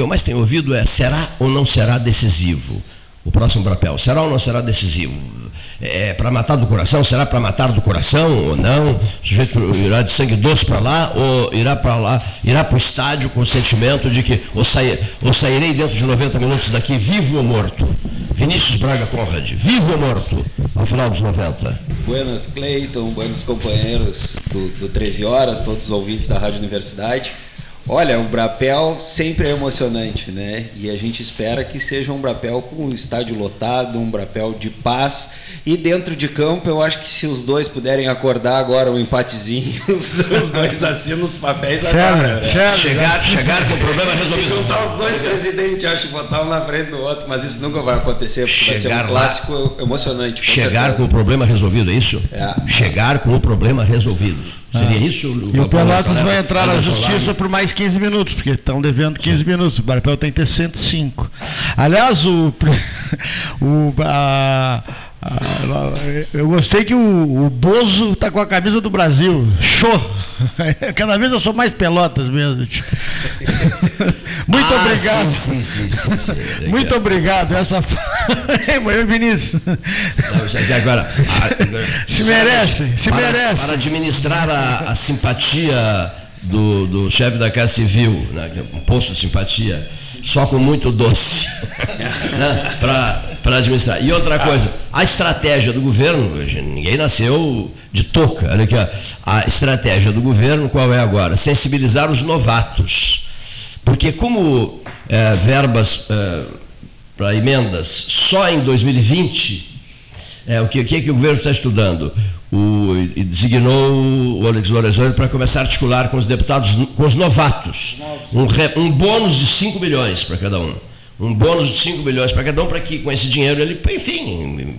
eu mais tenho ouvido é será ou não será decisivo o próximo papel? Será ou não será decisivo? É para matar do coração? Será para matar do coração ou não? O sujeito irá de sangue doce para lá ou irá para lá, irá para o estádio com o sentimento de que ou, sair, ou sairei dentro de 90 minutos daqui vivo ou morto? Vinícius Braga Conrad, vivo ou morto ao final dos 90? Buenas, Cleiton, buenos companheiros do, do 13 Horas, todos os ouvintes da Rádio Universidade. Olha, o Brapel sempre é emocionante, né? E a gente espera que seja um Brapel com o estádio lotado, um Brapel de paz. E dentro de campo, eu acho que se os dois puderem acordar agora um empatezinho, os dois assinam os papéis agora. Né? Chegar, chegar com o problema resolvido. Se juntar os dois presidentes, acho que botar um na frente do outro, mas isso nunca vai acontecer, porque chegar vai ser um clássico lá, emocionante. Com chegar certeza. com o problema resolvido, é isso? É. Chegar com o problema resolvido. Seria ah. isso? O e o Pelotas vai entrar na justiça por mais 15 minutos, porque estão devendo 15 minutos. O Barpel tem que ter 105. Aliás, o, o, a, eu gostei que o, o Bozo está com a camisa do Brasil. Show! Cada vez eu sou mais pelotas mesmo. Tipo. Muito ah, obrigado. Sim, sim, sim, sim, Muito obrigado. Essa Vinícius. Não, agora, a, se merece, se para, merece. Para administrar a, a simpatia do, do chefe da Casa Civil, né, é um posto de simpatia, só com muito doce, né, para administrar. E outra coisa, a estratégia do governo, ninguém nasceu de touca, olha aqui, ó, a estratégia do governo qual é agora? Sensibilizar os novatos. Porque como é, verbas é, para emendas só em 2020, é, o que, que, que o governo está estudando? O, e designou o Alex Lorenzoni para começar a articular com os deputados, com os novatos, um, um bônus de 5 milhões para cada um. Um bônus de 5 milhões para cada um, para que com esse dinheiro ele, enfim,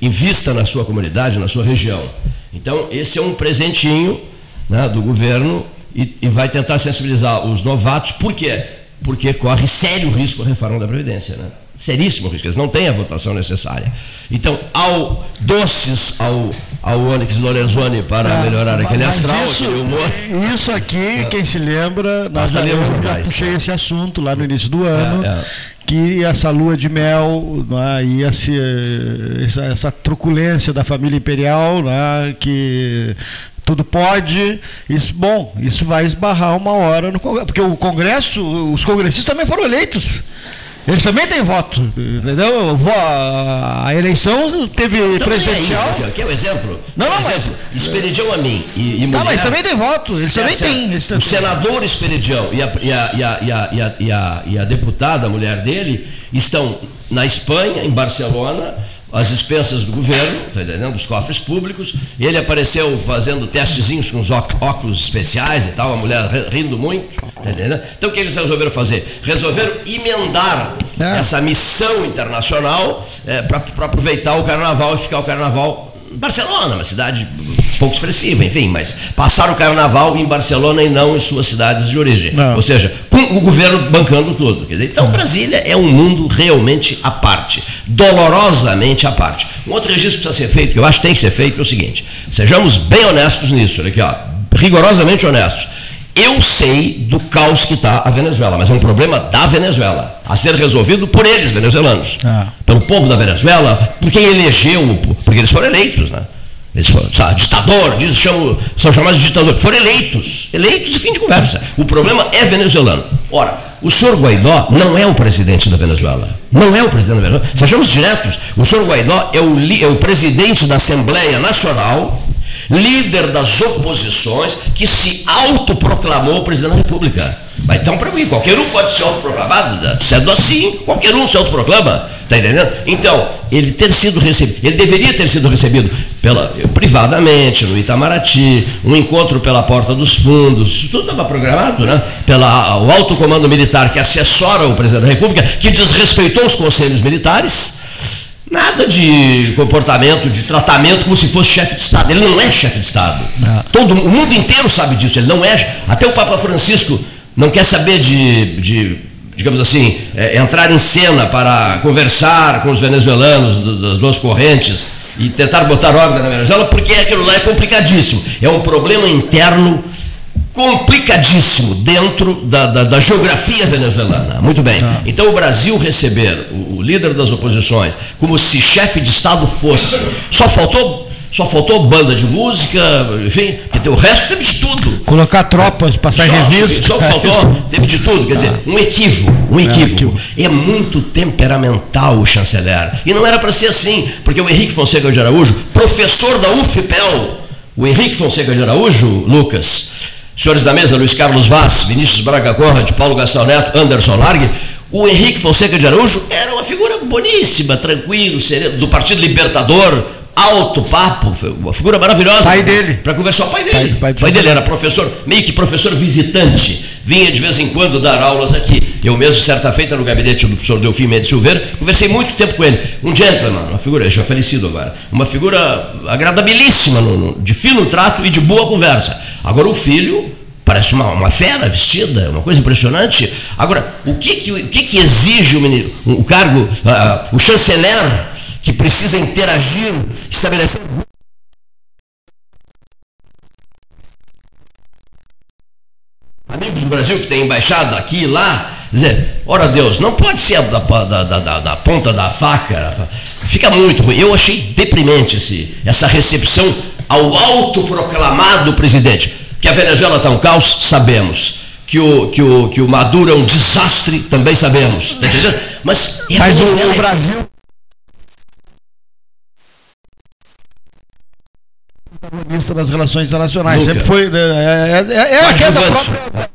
invista na sua comunidade, na sua região. Então, esse é um presentinho né, do governo e, e vai tentar sensibilizar os novatos. Por quê? Porque corre sério risco a reforma da Previdência. Né? Seríssimo risco, eles não têm a votação necessária. Então, ao doces ao, ao Onyx Lorenzoni para é, melhorar aquele astral, isso, aquele humor. Isso aqui, é. quem se lembra, nós já, eu já puxei esse assunto lá no início do ano. É, é. que essa lua de mel é, e esse, essa, essa, truculência da família imperial, é, que tudo pode, isso bom, isso vai esbarrar uma hora no Congresso, porque o Congresso, os congressistas também foram eleitos. Eles também têm voto, entendeu? A eleição teve então, presidencial. Aí, aqui é o um exemplo. Não, não, exemplo. mas. Esperidião a mim e, e mulher. Não, mas também tem voto, eles também têm. O senador Esperidião e a, e, a, e, a, e, a, e, a, e a deputada, a mulher dele, estão na Espanha, em Barcelona, as expensas do governo, tá entendendo? dos cofres públicos. Ele apareceu fazendo testezinhos com os óculos especiais e tal, a mulher rindo muito. Tá entendendo? Então o que eles resolveram fazer? Resolveram emendar é. essa missão internacional é, para aproveitar o carnaval e ficar o carnaval Barcelona, uma cidade pouco expressiva, enfim, mas passaram o carnaval em Barcelona e não em suas cidades de origem. Não. Ou seja, com o governo bancando tudo. Então, Brasília é um mundo realmente à parte, dolorosamente à parte. Um outro registro que precisa ser feito, que eu acho que tem que ser feito, é o seguinte: sejamos bem honestos nisso, olha aqui, ó, rigorosamente honestos. Eu sei do caos que está a Venezuela, mas é um problema da Venezuela, a ser resolvido por eles, venezuelanos. Ah. Pelo povo da Venezuela, por quem elegeu, porque eles foram eleitos, né? Eles foram, ditador, diz, chamam, são chamados de ditador. Foram eleitos, eleitos e fim de conversa. O problema é venezuelano. Ora, o senhor Guaidó não é o presidente da Venezuela. Não é o presidente da Venezuela. Sejamos diretos, o senhor Guaidó é o, é o presidente da Assembleia Nacional líder das oposições, que se autoproclamou presidente da República. Mas então, para mim, qualquer um pode ser autoproclamado, sendo assim, qualquer um se autoproclama, está entendendo? Então, ele ter sido recebido, ele deveria ter sido recebido pela, privadamente, no Itamaraty, um encontro pela porta dos fundos, tudo estava programado, né? Pela, o alto comando militar que assessora o presidente da República, que desrespeitou os conselhos militares, Nada de comportamento, de tratamento como se fosse chefe de Estado. Ele não é chefe de Estado. Não. Todo, o mundo inteiro sabe disso. Ele não é. Até o Papa Francisco não quer saber de, de digamos assim, é, entrar em cena para conversar com os venezuelanos das duas correntes e tentar botar ordem na Venezuela, porque aquilo lá é complicadíssimo. É um problema interno complicadíssimo dentro da, da, da, geografia venezuelana. Muito bem. Tá. Então, o Brasil receber o, o, líder das oposições como se chefe de Estado fosse. Só faltou. Só faltou banda de música, enfim, porque o resto teve de tudo. Colocar tropas, passar revista. Só que faltou, teve de tudo. Quer dizer, um equívoco, um é, equívoco. É, é muito temperamental o chanceler. E não era para ser assim, porque o Henrique Fonseca de Araújo, professor da UFPEL, o Henrique Fonseca de Araújo, Lucas, senhores da mesa, Luiz Carlos Vaz, Vinícius Braga Corra, Paulo Gastão Neto, Anderson Largue, o Henrique Fonseca de Araújo era uma figura boníssima, tranquilo, sereno, do Partido Libertador, alto papo, uma figura maravilhosa. Pai dele. Para conversar, o pai dele. Pai, pai, pai dele era professor, meio que professor visitante, vinha de vez em quando dar aulas aqui. Eu mesmo, certa feita, no gabinete do professor Delfim Mendes Silveira, conversei muito tempo com ele. Um gentleman, uma figura, já falecido agora, uma figura agradabilíssima, no, no, de fino trato e de boa conversa. Agora o filho parece uma, uma fera vestida, uma coisa impressionante. Agora, o que que, o que, que exige o, menino, o cargo, uh, o chanceler que precisa interagir, estabelecer amigos do Brasil que tem embaixada aqui e lá, dizer, ora Deus, não pode ser da, da, da, da, ponta da faca, fica muito ruim. Eu achei deprimente esse, essa recepção ao autoproclamado presidente. Que a Venezuela está um caos, sabemos. Que o, que, o, que o Maduro é um desastre, também sabemos. Tá Mas, Mas o, o Brasil protagonista das relações internacionais. Nunca. Sempre foi. Né, é, é, é, é a queda própria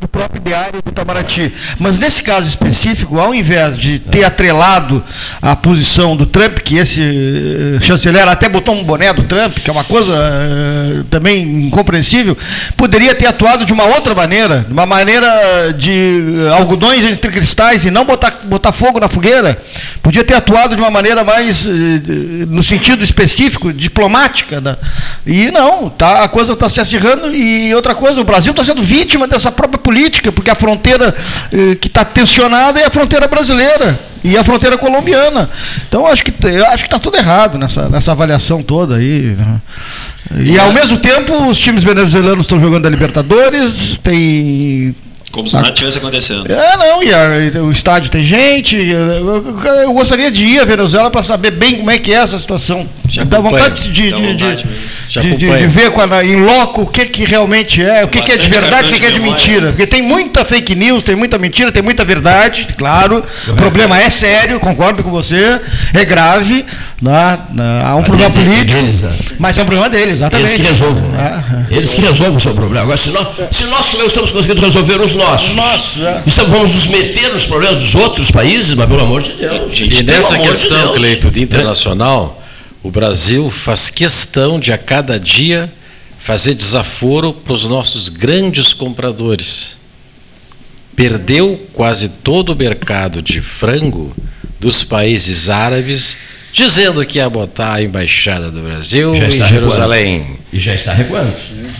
do próprio diário do Itamaraty. Mas nesse caso específico, ao invés de ter atrelado a posição do Trump, que esse uh, chanceler até botou um boné do Trump, que é uma coisa uh, também incompreensível, poderia ter atuado de uma outra maneira, de uma maneira de uh, algodões entre cristais e não botar, botar fogo na fogueira. Podia ter atuado de uma maneira mais, no sentido específico, diplomática. Da, e não, tá, a coisa está se acirrando. E outra coisa, o Brasil está sendo vítima dessa própria política, porque a fronteira eh, que está tensionada é a fronteira brasileira e a fronteira colombiana. Então acho que acho que está tudo errado nessa, nessa avaliação toda aí. Né? E ao mesmo tempo os times venezuelanos estão jogando a Libertadores, tem como se nada tivesse acontecendo. É, não, e, a, o estádio tem gente. Eu, eu, gostaria de ir à Venezuela para saber bem como é que é essa situação. Já Dá vontade de, de, de, de, de, ver em loco o que, que realmente é, o que, que é de verdade e o que, que é de mentira. Porque tem muita fake news, tem muita mentira, tem muita verdade, claro. O problema é sério, concordo com você, é grave. Né? Há um mas problema é político. Deles, né? Mas é um problema deles, exatamente. Eles que resolvam. Né? É, Eles que resolvam o seu problema. Agora, se nós, se nós que não estamos conseguindo resolver os nossos. Nosso, é. Então vamos nos meter nos problemas dos outros países, mas pelo amor de Deus. E nessa questão, de Cleito, de internacional, é. o Brasil faz questão de a cada dia fazer desaforo para os nossos grandes compradores. Perdeu quase todo o mercado de frango dos países árabes dizendo que ia botar a embaixada do Brasil em Jerusalém. Recuando. E já está recuando.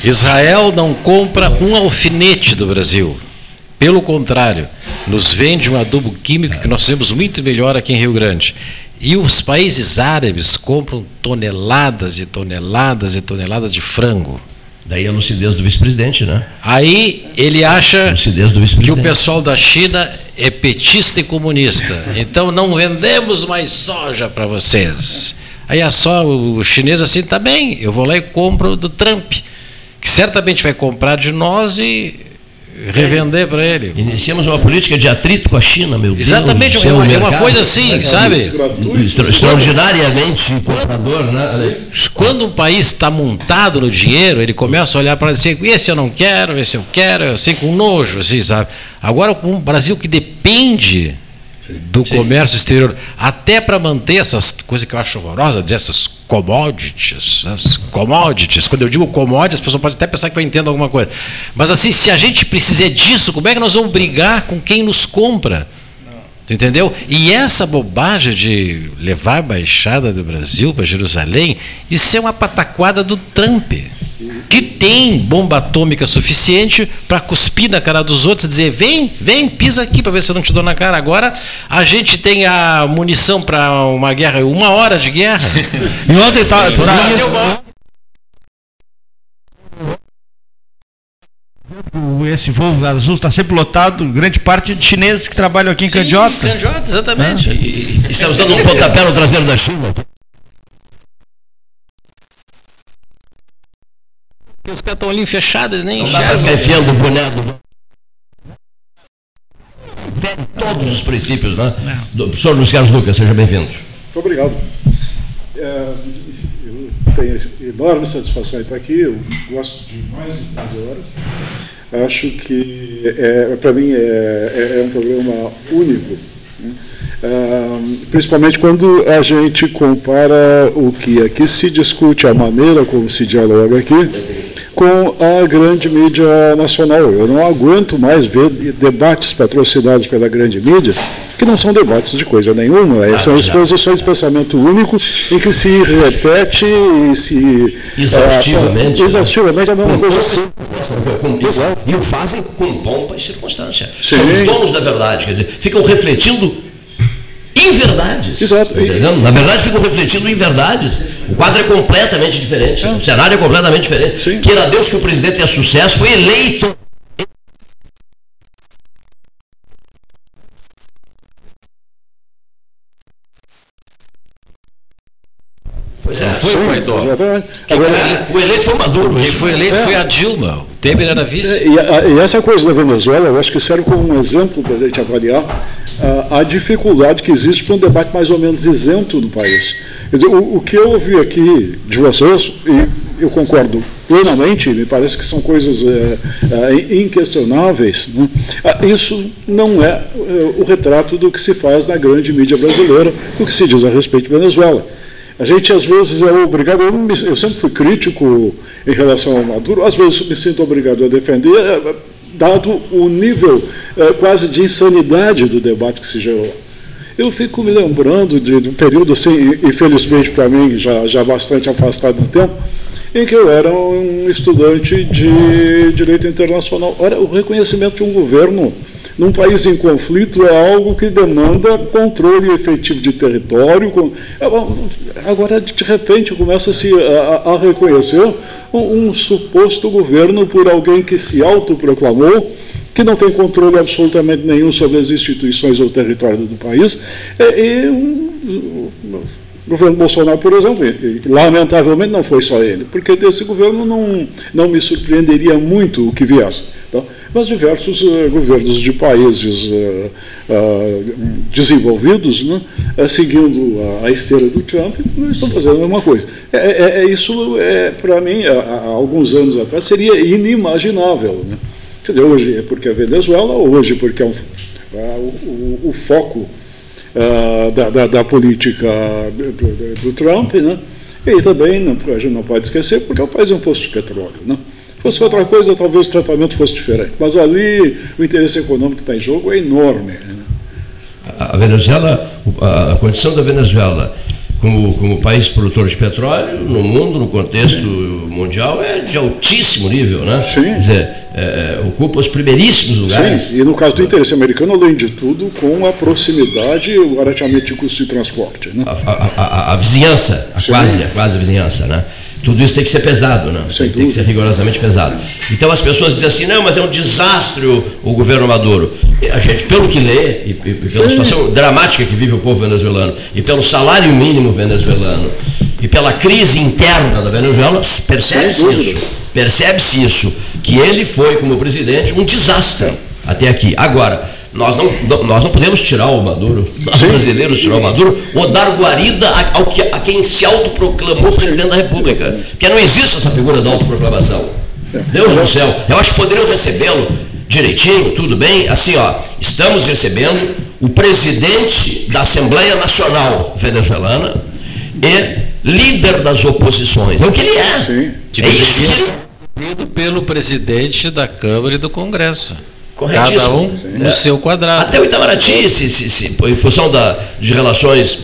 Israel não compra um alfinete do Brasil. Pelo contrário, nos vende um adubo químico que nós temos muito melhor aqui em Rio Grande. E os países árabes compram toneladas e toneladas e toneladas de frango. Daí a lucidez do vice-presidente, né? Aí ele acha que o pessoal da China é petista e comunista. Então não vendemos mais soja para vocês. Aí é só o chinês assim, tá bem, eu vou lá e compro do Trump, que certamente vai comprar de nós e revender para ele. Iniciamos uma política de atrito com a China, meu Deus. Exatamente, é uma, é uma coisa assim, é, sabe? Extraordinariamente comprador, né? Quando um país está montado no dinheiro, ele começa a olhar para dizer, esse eu não quero, esse eu quero, assim, com nojo, assim, sabe? Agora, um Brasil que depende do Sim. comércio exterior, até para manter essas coisas que eu acho horrorosa, dizer essas commodities, as commodities. Quando eu digo commodities, as pessoas podem até pensar que eu entendo alguma coisa. Mas assim, se a gente precisar disso, como é que nós vamos brigar com quem nos compra? Entendeu? E essa bobagem de levar a baixada do Brasil para Jerusalém, isso é uma pataquada do Trump que tem bomba atômica suficiente para cuspir na cara dos outros e dizer: vem, vem, pisa aqui para ver se eu não te dou na cara. Agora a gente tem a munição para uma guerra, uma hora de guerra. e ontem tá, tá, esse voo azul está sempre lotado, grande parte de chineses que trabalham aqui em Candiota. Candiota, exatamente. Ah. E, e, estamos dando um pontapé no traseiro da China. Os caras estão ali fechados, nem Não dá para ficar enfiando o boneco. Todos os princípios, né? Do professor Luiz Carlos Lucas, seja bem-vindo. Muito obrigado. É, tenho enorme satisfação em estar aqui, eu gosto de mais de 15 horas. Acho que, é, para mim, é, é, é, um programa único, né? principalmente quando a gente compara o que aqui se discute, a maneira como se dialoga aqui, com a grande mídia nacional. Eu não aguento mais ver debates patrocinados pela grande mídia que não são debates de coisa nenhuma, ah, são exposições de pensamento único em que se repete e se. Exaustivamente. É, exaustivamente a mesma coisa assim. E o fazem com pompa e circunstância. Sim. São os donos da verdade, quer dizer, ficam refletindo inverdades. Exato. Tá Na verdade, ficam refletindo em verdades. O quadro é completamente diferente. É. O cenário é completamente diferente. Sim. Queira Deus que o presidente tenha sucesso, foi eleito Pois é, foi o Guaidó. o eleito foi Maduro. Quem foi eleito é. foi a Dilma. O Temer era vice. É, e, e, essa coisa da Venezuela, eu acho que serve como um exemplo para a gente avaliar a, a, dificuldade que existe para um debate mais ou menos isento no país. Quer dizer, o, o que eu ouvi aqui de vocês, e eu concordo plenamente, me parece que são coisas é, é, inquestionáveis, né? Ah, isso não é, é o retrato do que se faz na grande mídia brasileira, do que se diz a respeito de Venezuela. A gente, às vezes, é obrigado, eu, me, eu, sempre fui crítico em relação ao Maduro, às vezes me sinto obrigado a defender, dado o nível é, quase de insanidade do debate que se gerou. Eu fico me lembrando de, de um período, assim, infelizmente para mim, já, já bastante afastado no tempo, em que eu era um estudante de direito internacional. Ora, o reconhecimento de um governo num país em conflito é algo que demanda controle efetivo de território. É, agora, de repente, começa-se a, reconhecer um, suposto governo por alguém que se autoproclamou, que não tem controle absolutamente nenhum sobre as instituições ou território do país, e, e um, o governo Bolsonaro, por exemplo, lamentavelmente não foi só ele, porque desse governo não, não me surpreenderia muito o que viesse. Então, mas diversos uh, governos de países uh, uh, desenvolvidos, né, seguindo a, a, esteira do Trump, estão fazendo a mesma coisa. É, é, é isso, é, para mim, há, alguns anos atrás, seria inimaginável. Né? Quer dizer, hoje é porque é Venezuela, hoje porque é um, o, o, foco da, da, da, política do, do, do Trump, né? e também não, a gente não pode esquecer porque o país é um posto de petróleo. Né? Fosse outra coisa, talvez o tratamento fosse diferente. Mas ali o interesse econômico que está em jogo é enorme. Né? A Venezuela, a condição da Venezuela como, como país produtor de petróleo no mundo, no contexto mundial, é de altíssimo nível, né? Sim. Quer dizer, é, ocupa os primeiríssimos lugares. Sim. E no caso do interesse americano, além de tudo, com a proximidade e o barateamento de custo de transporte. Né? A, a, a, a vizinhança, a quase, a quase vizinhança, né? Tudo isso tem que ser pesado, né? Sem tem dúvida. que ser rigorosamente pesado. Então as pessoas dizem assim, não, mas é um desastre o, o governo Maduro. E a gente, pelo que lê, e, e pela Sim. situação dramática que vive o povo venezuelano, e pelo salário mínimo venezuelano, e pela crise interna da Venezuela, percebe-se isso. Percebe-se isso, que ele foi, como presidente, um desastre até aqui. Agora, nós não, nós não podemos tirar o Maduro, nós Sim. brasileiros tirar o Maduro, ou dar guarida ao que, a quem se autoproclamou presidente da República. Porque não existe essa figura da autoproclamação. Deus do céu, eu acho que poderiam recebê-lo direitinho, tudo bem. Assim, ó, estamos recebendo o presidente da Assembleia Nacional Venezuelana e líder das oposições. É o que ele é. Sim. Que é isso que ele... pelo presidente da Câmara e do Congresso. Cada um no é. seu quadrado. Até o Itamaraty, se, se, se, em função da, de relações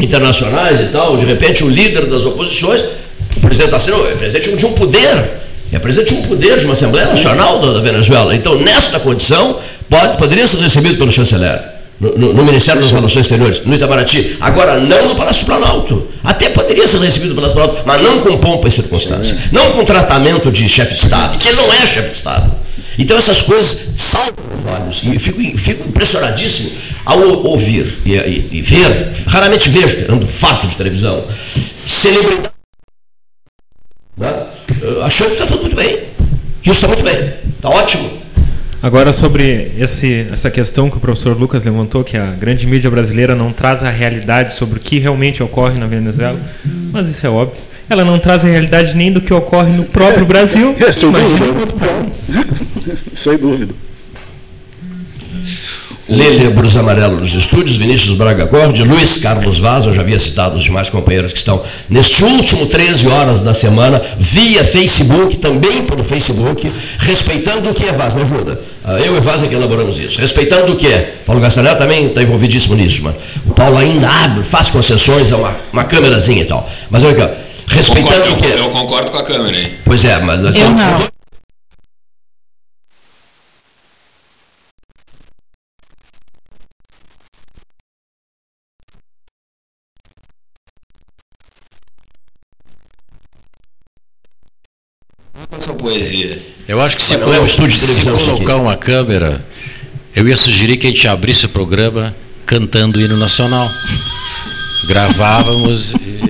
internacionais e tal, de repente o líder das oposições, o presidente está sendo é presidente de um poder, é presidente de um poder, de uma Assembleia Nacional da, da Venezuela. Então, nessa condição, pode, poderia ser recebido pelo chanceler. No, no, no, Ministério das Relações Exteriores, no Itamaraty. Agora, não no Palácio Planalto. Até poderia ser recebido no Palácio Planalto, mas não com pompa e circunstância. Não com tratamento de chefe de Estado, que ele não é chefe de Estado. Então essas coisas saltam os olhos. E fico, fico impressionadíssimo ao ouvir e, e, e ver, raramente vejo, ando farto de televisão, celebridade né? achando que está tudo muito bem, que isso está muito bem, está ótimo. Agora, sobre esse, essa questão que o professor Lucas levantou, que a grande mídia brasileira não traz a realidade sobre o que realmente ocorre na Venezuela, mas isso é óbvio. Ela não traz a realidade nem do que ocorre no próprio Brasil. É, sem dúvida. Sem dúvida. Lele Brus Amarelo nos estúdios, Vinícius Braga Gordi, Luiz Carlos Vaz, eu já havia citado os demais companheiros que estão neste último 13 horas da semana, via Facebook, também pelo Facebook, respeitando o que é Vaz, me ajuda. Ah, eu e Vaz é que elaboramos isso. Respeitando o que é. Paulo Gastanel também está envolvidíssimo nisso, mano. O Paulo ainda abre, faz concessões a uma, uma câmerazinha e tal. Mas olha aqui, respeitando eu o que é. Eu concordo com a câmera aí. Pois é, mas... Eu não. Essa poesia. Eu acho que se, Não é estúdio de se isso colocar uma câmera, eu ia sugerir que a gente abrisse o programa cantando o hino nacional. Gravávamos e.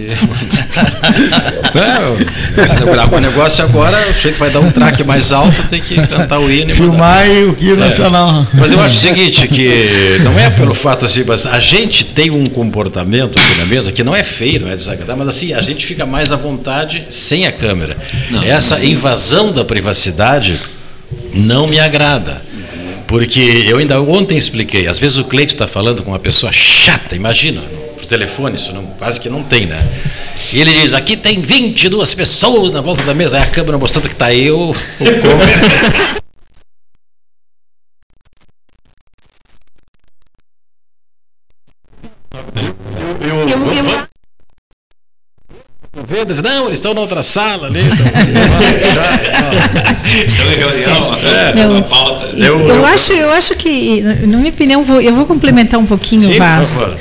Não, o negócio agora, o sujeito vai dar um traque mais alto, tem que cantar o hino e. Filmar e o que nacional. Mas eu acho o seguinte, que não é pelo fato assim, mas a gente tem um comportamento aqui na mesa que não é feio, não é desagradável, mas assim, a gente fica mais à vontade sem a câmera. Essa invasão da privacidade não me agrada. Porque eu ainda ontem expliquei, às vezes o Cleito está falando com uma pessoa chata, imagina, telefone, isso não, quase que não tem, né? E ele diz, aqui tem 22 pessoas na volta da mesa, aí a câmera mostrando que está eu, o. Eu, eu, diz, não, eles estão na outra sala ali. Estão, já, Estão em reunião, Não. uma pauta. eu, eu acho, eu acho que, na minha opinião, vou- eu vou complementar um pouquinho, Sim, Vaz. favor.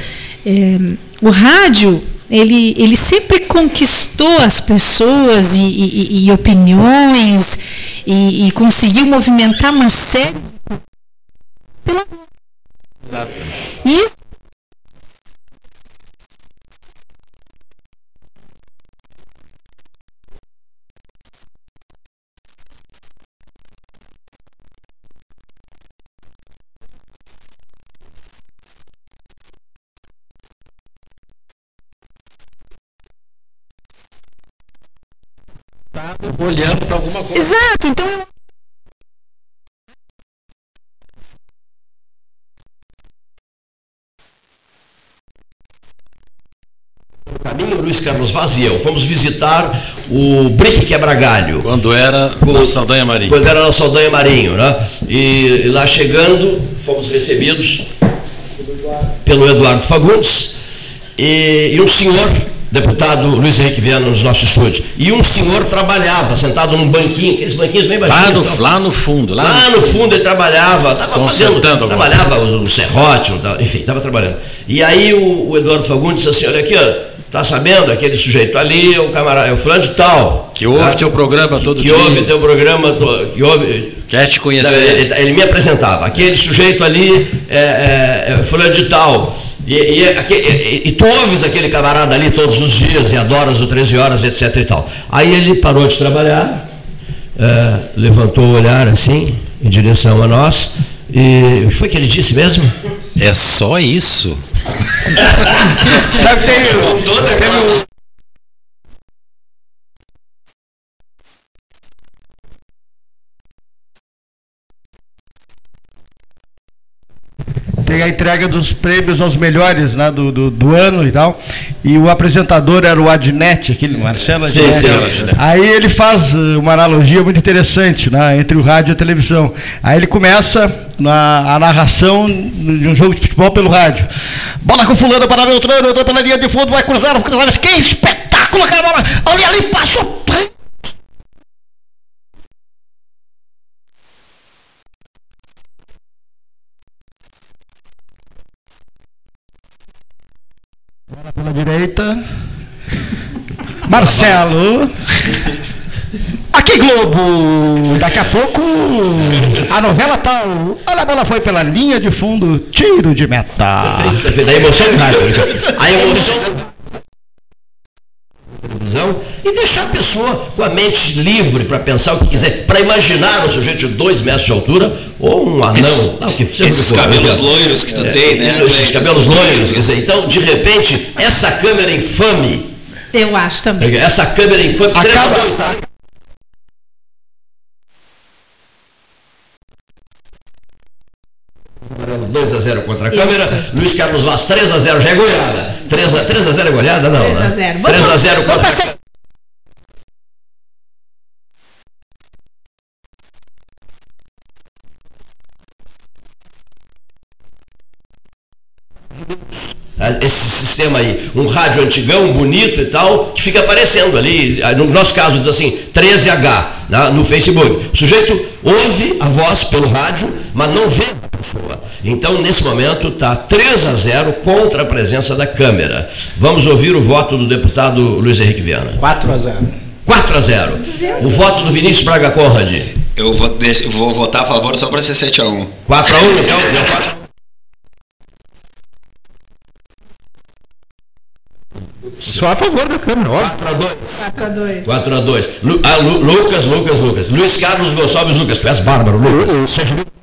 É, o rádio, ele, ele sempre conquistou as pessoas e, e- e opiniões e, e conseguiu movimentar uma série. Pela... E isso olhando para alguma coisa. Exato, então eu caminho, Luiz Carlos Vaz eu fomos visitar o Brick Quebra-Galho. Quando era Com- na Saldanha Marinho. Quando era na Saldanha Marinho, né? E, e lá chegando, fomos recebidos pelo Eduardo Fagundes e, e um senhor, deputado Luiz Henrique Viana nos nossos estúdios, e um senhor trabalhava sentado num banquinho, aqueles banquinhos bem Lá baixinhos. no, tal. lá no fundo, lá, Lá no fundo ele trabalhava, estava fazendo, trabalhava o, o serrote, enfim, estava trabalhando. E aí o, o Eduardo Fagundes disse assim, olha aqui, ó, tá sabendo, aquele sujeito ali, é o camarada, é o fulano de tal. que ouve tá? teu programa todo que dia. ouve teu programa, que ouve, Quer te conhecer. ele, ele me apresentava. Aquele sujeito ali é, é, é fulano de tal. E, e, e- e tu ouves aquele camarada ali todos os dias e adoras o 13 horas, etc e tal. Aí ele parou de trabalhar, é, levantou o olhar assim, em direção a nós, e o que foi que ele disse mesmo? É só isso. Sabe, tem, Com toda Tem a entrega dos prêmios aos melhores né, do, do, do ano e tal. E o apresentador era o Adnet, aquele Marcelo Sim, Adnet. sim, Adnet. Aí ele faz eh, uma analogia muito interessante né, entre o rádio e a televisão. Aí ele começa na, a narração de um jogo de futebol pelo rádio. Bola com fulano para Beltrano, entrou pela linha de fundo, vai cruzar, cruzar. Que espetáculo, cara! Olha ali, passou. Direita. Marcelo. Aqui Globo! Daqui a pouco a novela tal. Olha, a bola foi pela linha de fundo, tiro de meta. Perfeito, perfeito. A emoção A emoção e deixar a pessoa com a mente livre para pensar o que quiser, para imaginar um sujeito de dois metros de altura ou um anão. Esse, não, que esses for, cabelos né? loiros que tu é, tem, né? Esses cabelos loiros, quer dizer, então, de repente, essa câmera infame. Eu acho também. Essa câmera infame. Acaba, 2 a 0 contra a câmera. Isso. Luiz Carlos Vaz 3 a 0 já é goleada. 3 a, 3 a 0 é goleada? Não. 3 a 0. Né? 3 a 0 contra a câmera. esse sistema aí, um rádio antigão, bonito e tal, que fica aparecendo ali, no nosso caso diz assim, 13H, né, no Facebook. O sujeito ouve a voz pelo rádio, mas não vê pessoa. Então, nesse momento, está 3 a 0 contra a presença da câmera. Vamos ouvir o voto do deputado Luiz Henrique Viana. 4 a 0. 4 a 0. O voto do Vinícius Braga Conrad. Eu vou, vou votar a favor só para ser 7 a 1. 4 a 1, então, deu 4 Só a favor da Câmara, óbvio. 4 a 2. 4 a 2. 4 a 2. Lu, ah, Lu, Lucas, Lucas, Lucas. Luiz Carlos Gonçalves Lucas. Tu és bárbaro, Lucas. Quatro a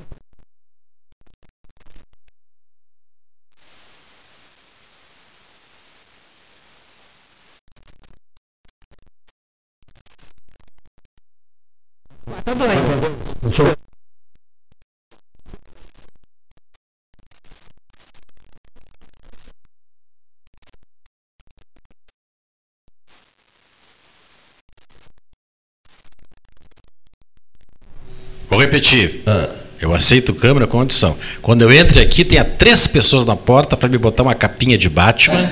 repetir. Ah. Eu aceito câmera com condição. Quando eu entre aqui, tenha três pessoas na porta para me botar uma capinha de Batman.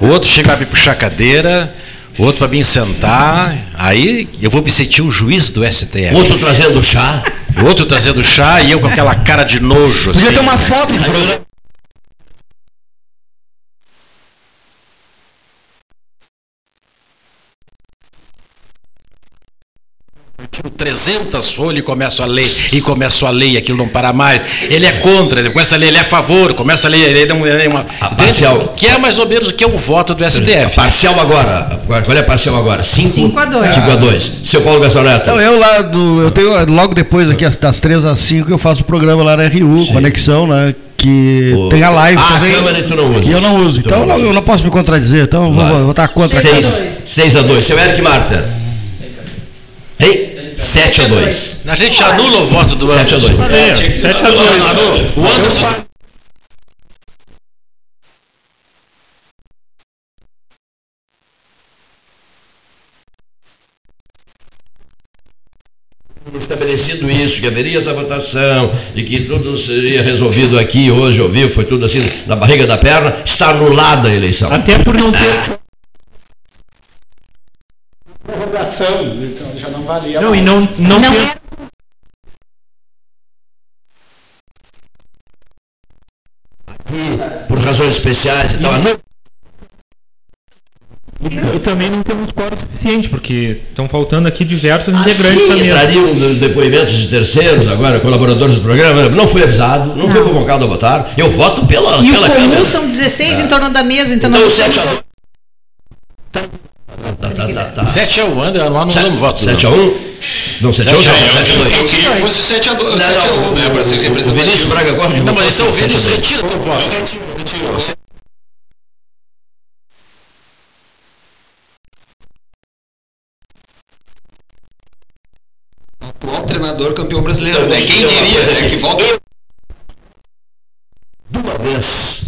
o outro chega para me puxar a cadeira. O outro para me sentar. Aí eu vou me sentir o juiz do STF. Outro trazendo chá. O outro trazendo chá e eu com aquela cara de nojo. Podia assim. ter uma foto do 300 folhas e começo a ler, e começo a ler, e aquilo não para mais. Ele é contra, começa a ler, ele é a favor, começa a ler, ele não é uma. A parcial. Que é mais ou menos o que é o voto do STF. A parcial agora. Qual é a parcial agora? 5 a 2. 5 a 2. Seu Paulo Gastão Neto. Não, eu lá do. Eu tenho logo depois aqui, das 3 às 5, eu faço o programa lá na RU, Sim. Conexão, né? que o... tem a live ah, também. A câmera tu não usa. Que eu não uso. Então não eu não posso me contradizer. Então vou, vou estar contra. 6 a 2. Seu Eric Marta. Ei? 7 a 2. A gente anula o voto do Anderson. 7 a 2. 7 a 2. O Anderson. estabelecido isso, que haveria essa votação e que tudo seria resolvido aqui hoje, ouviu, foi tudo assim na barriga da perna, está anulada a eleição. Até por não ter prorrogação, então já não valia não, mais. E não, não, não é... por razões especiais e tal. Não. E, e, também não temos quórum suficiente, porque estão faltando aqui diversos ah, integrantes sim, da mesa. Entrariam depoimentos de terceiros, agora colaboradores do programa. Não fui avisado, não, não. fui convocado a votar. Eu voto pela, e pela o comum são 16 é. em torno da mesa, então, então não 7 a 2. Tá, tá, tá, tá. 7 a 1, André, lá não damos voto. 7 a 1? Não, 7 a 1 7 a 2. Eu queria que fosse 7 a 2, 7 a 1, né, para ser representativo. O Vinícius Braga gosta de votar. Não, mas então o Vinícius retira o voto. Retira. Atual treinador campeão brasileiro, né? Quem diria, né? Que volta. De uma vez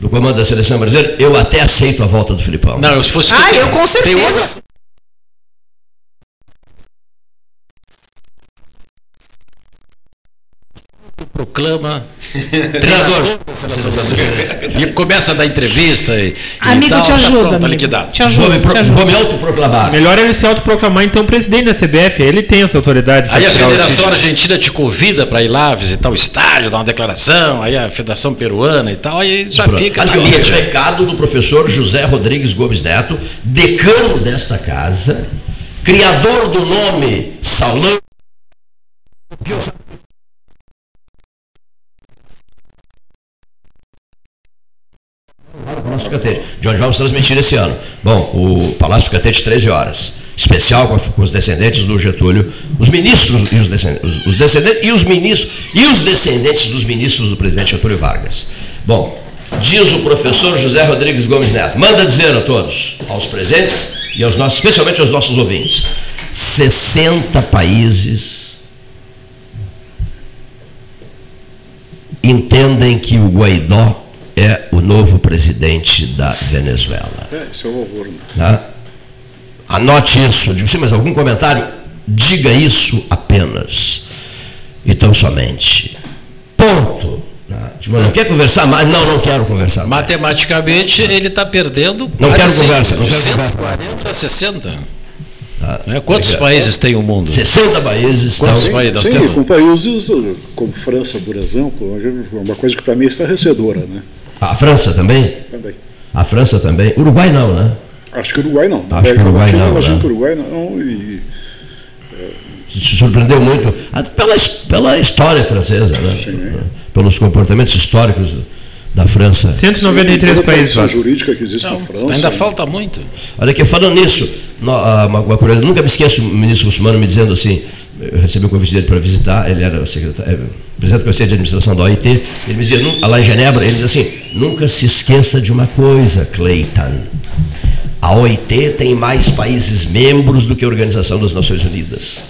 do comando da seleção brasileira, eu até aceito a volta do Filipão. Não, se fosse. Ah, eu com certeza. Proclama treinador. e começa a dar entrevista e, amigo e tal, te ajuda, tá amigo. Te ajuda, vou me, pro, vou me autoproclamar. Melhor ele se autoproclamar então presidente da CBF, ele tem essa autoridade. Aí a Federação Argentina te convida para ir lá visitar o estádio, dar uma declaração, aí a Federação Peruana e tal, aí já Pronto. fica ali. Ali, recado do professor José Rodrigues Gomes Neto, decano desta casa, criador do nome Salão. Palácio Catete, de onde vamos transmitir esse ano. Bom, o Palácio Catete, 13 horas. Especial com, os descendentes do Getúlio, os ministros e os descendentes, os descendentes e os ministros e os descendentes dos ministros do presidente Getúlio Vargas. Bom, diz o professor José Rodrigues Gomes Neto. Manda dizer a todos, aos presentes e aos nossos, especialmente aos nossos ouvintes, 60 países entendem que o Guaidó é o novo presidente da Venezuela. É, isso é um horror. Né? Tá? Anote isso. Digo, sim, mas algum comentário? Diga isso apenas. Então somente. Ponto. Tá? Tipo, não quer conversar mais? Não, não quero conversar mais. Matematicamente, ele está perdendo. Não quero conversa. Não quero 140 a 60. Ah, né? Quantos países tem o mundo? 60 países estão. Quantos países sim, com países como França, por exemplo, uma coisa que para mim é estarrecedora. Né? A França também? Também. A França também. Uruguai não, né? Acho que Uruguai não. Acho que Uruguai não. Né? que Uruguai não. E. Se surpreendeu muito pela, pela história francesa, né? Sim, é. Pelos comportamentos históricos da França. 193 países. A jurídica que existe não, na França. Ainda falta muito. Olha aqui, falando nisso, ah, uma, uma coisa, nunca me esqueço o ministro Russomano me dizendo assim, eu recebi o um convite dele para visitar, ele era o secretário, é, presidente do Conselho de Administração da OIT, ele me dizia, lá em Genebra, ele diz assim, nunca se esqueça de uma coisa, Clayton. A OIT tem mais países membros do que a Organização das Nações Unidas.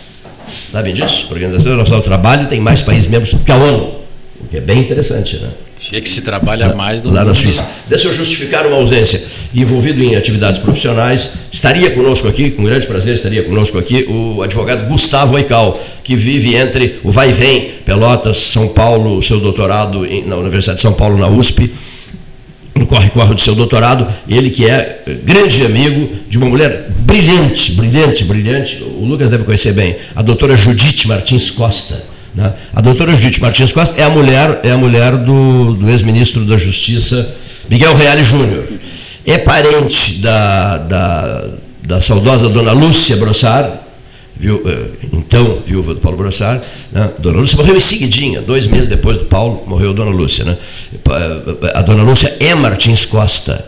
Sabem disso? A Organização Internacional do Trabalho tem mais países membros do que a ONU, o que é bem interessante, né? É que se trabalha mais do Lá na Suíça. Deixa eu justificar uma ausência. Envolvido em atividades profissionais, estaria conosco aqui, com grande prazer, estaria conosco aqui o advogado Gustavo Aical, que vive entre o vai e vem, Pelotas, São Paulo, seu doutorado na Universidade de São Paulo, na USP, no corre-corre do seu doutorado, ele que é grande amigo de uma mulher brilhante, brilhante, brilhante, o Lucas deve conhecer bem, a doutora Judite Martins Costa né? A doutora Judite Martins Costa é a mulher, é a mulher do, do ex-ministro da Justiça, Miguel Reale Júnior. É parente da, da, da saudosa dona Lúcia Brossard, viu, eh, então viúva do Paulo Brossard, né? Dona Lúcia morreu em seguidinha, dois meses depois do Paulo, morreu a Dona Lúcia. Né? A Dona Lúcia é Martins Costa.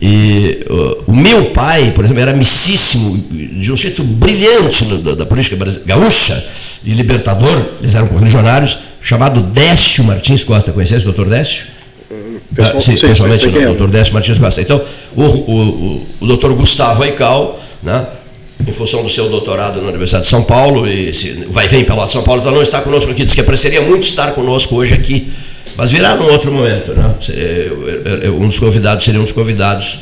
E uh, o meu pai, por exemplo, era amicíssimo, de um jeito brilhante no, da, da, política gaúcha e libertador, eles eram correligionários, chamado Décio Martins Costa. Conhece o doutor Décio? Pessoal, ah, sim, pessoalmente, o doutor Décio Martins Costa. Então, o, o, o, o doutor Gustavo Aical, né, em função do seu doutorado na Universidade de São Paulo, e se, vai vir pelo São Paulo, então não está conosco aqui, diz que apreciaria muito estar conosco hoje aqui mas virá num outro momento, né? Um dos convidados seria um dos convidados,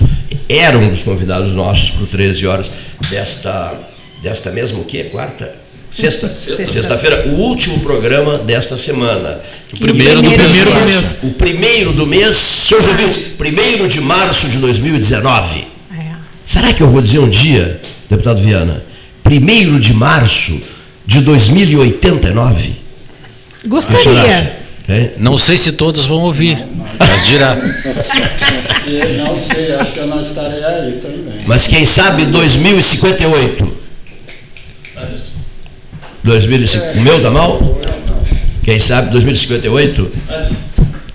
era um dos convidados nossos para o 13 horas desta, desta mesma o quê? Quarta? Sexta, sexta-feira, o último programa desta semana. O primeiro, do primeiro do mês. O primeiro do mês, seus ouvintes, primeiro de março de 2019. É. Será que eu vou dizer um dia, deputado Viana, primeiro de março de 2089? Gostaria. É, não sei se todos vão ouvir, não, não. mas dirá. não sei, acho que eu não estarei aí também. Mas quem sabe 2058. 2050. O meu tá mal? Quem sabe 2058?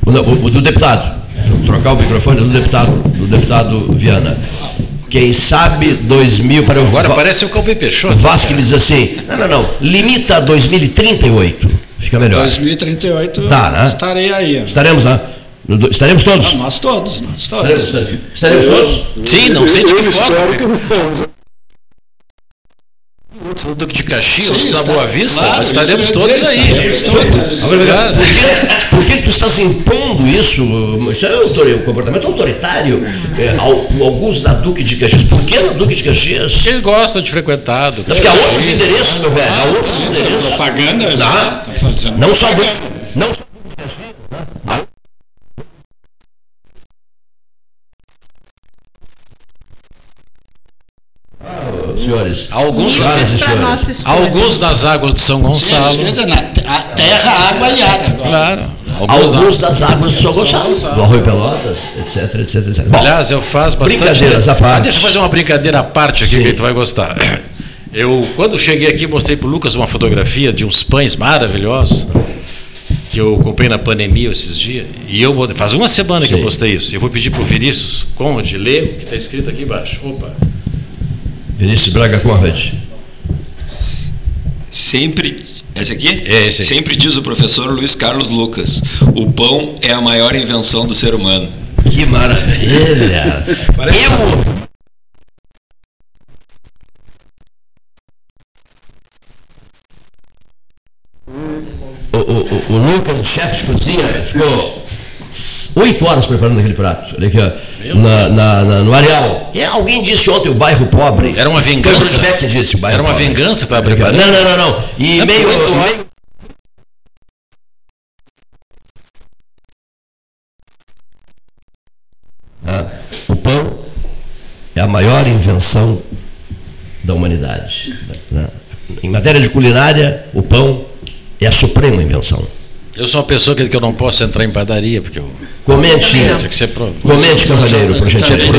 O, o, o do deputado. Vou trocar o microfone do deputado, do deputado Viana. Quem sabe 2000 para o Agora parece o Calpe Peixoto. O Vasco diz assim: não, não, não, limita a 2038. Fica melhor. 2038 tá, né? estarei aí. Estaremos lá. Né? Estaremos todos? Ah, nós todos, nós todos. Estaremos, estaremos todos? Sim, não sei de que forma. O Duque de Caxias, Sim, na Boa Vista, claro, estaremos todos dizer, aí. Estaremos Agora, por, que, por que tu estás impondo isso? Isso é um comportamento autoritário. É, o Augusto da Duque de Caxias. Por que na Duque de Caxias? Ele gosta de frequentar. Duque Porque há outros endereços, meu velho. Há outros endereços. Propaganda. Não, tá não só. Não só Duque de Senhores. Alguns, senhores. alguns nas águas de São Gonçalo. Sim, na terra, água e ar agora. Claro. Alguns, alguns das águas de São Gonçalo, do Arroio Pelotas, etc, etc, etc. Bom, Aliás, eu faço bastante. Brincadeiras à parte. Ah, deixa eu fazer uma brincadeira à parte aqui Sim. que tu vai gostar. Eu, quando cheguei aqui, mostrei para o Lucas uma fotografia de uns pães maravilhosos que eu comprei na pandemia esses dias. E eu faz uma semana Sim. que eu postei isso. Eu vou pedir para o Vinícius Conrad ler o que está escrito aqui embaixo. Opa. Vinícius Braga Conrad. Sempre esse aqui? É esse aqui. Sempre diz o professor Luiz Carlos Lucas: o pão é a maior invenção do ser humano. Que maravilha! Parece eu, o, o Lucas, o chefe de cozinha, ficou oito horas preparando aquele prato. Olha aqui, ó, na, na, na, no Areal. E alguém disse ontem o bairro pobre. Era uma vingança. Foi o disse o bairro Era uma pobre. vingança que estava preparando? Não, não, não, não. E é meio, meio ah, o pão é a maior invenção da humanidade. Né? Em matéria de culinária, o pão é a suprema invenção. Eu sou uma pessoa que, eu não posso entrar em padaria, porque eu. Comente, tinha que ser pro... comente, cavaleiro, por gentileza.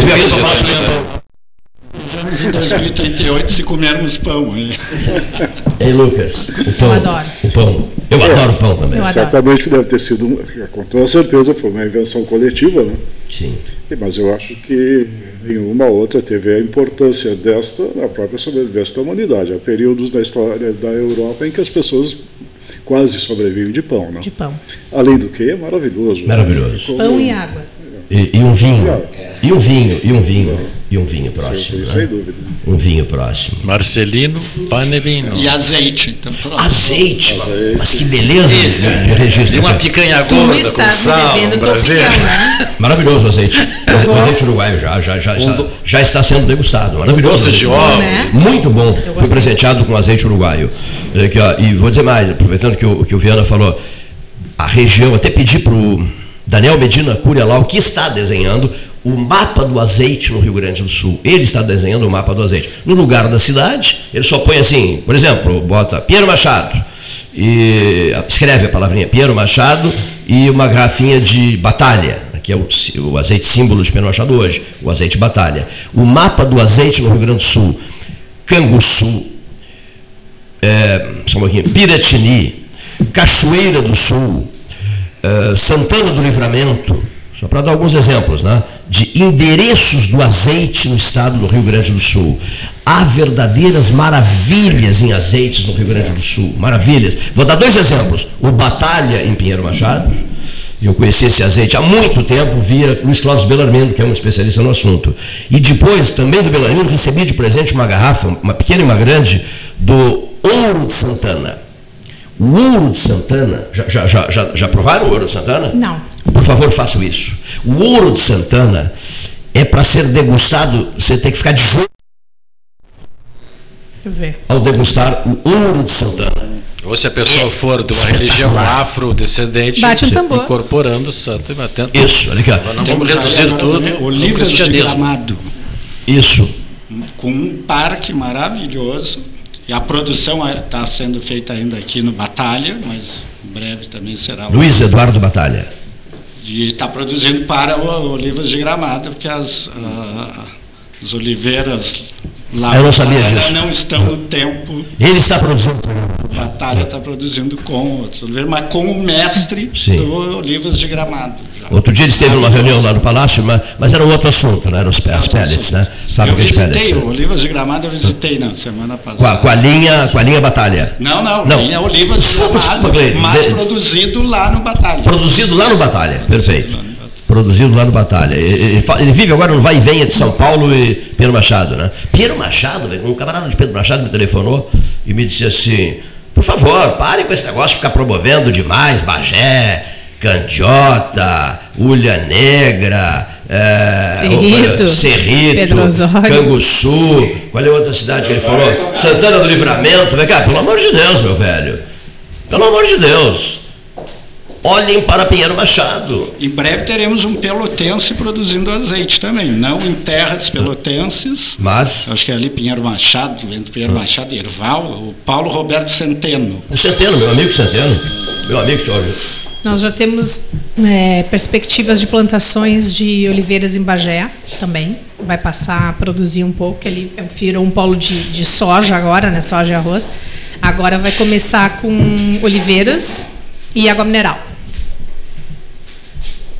Vamos em 2038 se comermos pão. Hein? Ei, Lucas, o pão. Eu adoro. O pão. Eu é, adoro pão também. Certamente deve ter sido, com toda certeza, foi uma invenção coletiva, né? Sim. Mas eu acho que nenhuma outra teve a importância desta na própria sobrevivência da humanidade. Há períodos da história da Europa em que as pessoas quase sobrevivem de pão, não? De pão. Além do que, é maravilhoso. Maravilhoso. Como... Pão e água. E, e, um vinho, e um vinho, e um vinho, e um vinho próximo. Sim, sem né? dúvida. Um vinho próximo. Marcelino Panevino. E azeite. Então, azeite. azeite. Mas que beleza Isso. de, de registro. E uma picanha gorda com sal, Brasil. Né? Maravilhoso o azeite. O azeite uruguaio já, já, já, já, já está sendo degustado. Maravilhoso. Doce de ovos. Né? Muito bom. Fui presenteado com azeite uruguaio. E vou dizer mais, aproveitando que o, que o Viana falou, a região, até pedi para o Daniel Medina Curialau, que está desenhando o mapa do azeite no Rio Grande do Sul. Ele está desenhando o mapa do azeite. No lugar da cidade, ele só põe assim, por exemplo, bota Pinheiro Machado, e escreve a palavrinha Pinheiro Machado e uma garrafinha de batalha, que é o, o azeite símbolo de Pinheiro Machado hoje, o azeite batalha. O mapa do azeite no Rio Grande do Sul, Canguçu, é, só um pouquinho, Piratini, Cachoeira do Sul, eh, Santana do Livramento, só para dar alguns exemplos, né? De endereços do azeite no estado do Rio Grande do Sul. Há verdadeiras maravilhas em azeites no Rio Grande do Sul, maravilhas. Vou dar dois exemplos. O Batalha, em Pinheiro Machado, eu conheci esse azeite há muito tempo via Luiz Cláudio Belarmino, que é um especialista no assunto. E depois, também do Belarmino, recebi de presente uma garrafa, uma pequena e uma grande, do Ouro de Santana. O ouro de Santana, já, já, já, já, provaram o ouro de Santana? Não. Por favor, façam isso. O ouro de Santana é para ser degustado, você tem que ficar de joelho ao degustar o ouro de Santana. Ou se a pessoa é. for de uma religião afrodescendente, Bate um tambor. incorporando o santo e batendo. Isso, olha aqui. Não vamos reduzir tudo. Olivas de Gramado. Isso. Com um parque maravilhoso e a produção está sendo feita ainda aqui no Batalha, mas em breve também será. Luiz Eduardo Batalha. E está produzindo para o Olivas de Gramado, porque as, uh, as oliveiras lá Eu não sabia disso. não estão no tempo. Ele está produzindo. Batalha está produzindo com oliveiras, mas com o mestre Sim. do Olivas de Gramado. Já. Outro dia ele esteve numa reunião lá no Palácio, mas, mas era um outro assunto, não eram os, as pellets, né? Fábrica eu visitei, de pellets. O Olivas de Gramado eu visitei na semana passada. Com a, com a linha, com a linha Batalha. Não, não, não. linha Olivas de Gramado, mas produzido lá no Batalha. Produzido lá no Batalha, perfeito produzido lá no Batalha. Ele, ele, vive agora no vai e venha de São Paulo e Pedro Machado, né? Pedro Machado, um camarada de Pedro Machado me telefonou e me disse assim: por favor, pare com esse negócio de ficar promovendo demais Bagé, Candiota, Ulha Negra, é, Cerrito, Cerrito Canguçu, qual é a outra cidade que ele falou? Santana do Livramento, vem cá, pelo amor de Deus, meu velho. Pelo amor de Deus. Olhem para Pinheiro Machado. Em breve teremos um pelotense produzindo azeite também, não em terras pelotenses. Mas? Acho que é ali Pinheiro Machado, entre Pinheiro hum. Machado e Erval, o Paulo Roberto Centeno. O Centeno, meu amigo Centeno. Meu amigo, senhor. Nós já temos é, perspectivas de plantações de oliveiras em Bagé também. vai passar a produzir um pouco, ele virou um polo de, de soja agora, né? Soja e arroz. Agora vai começar com oliveiras e água mineral.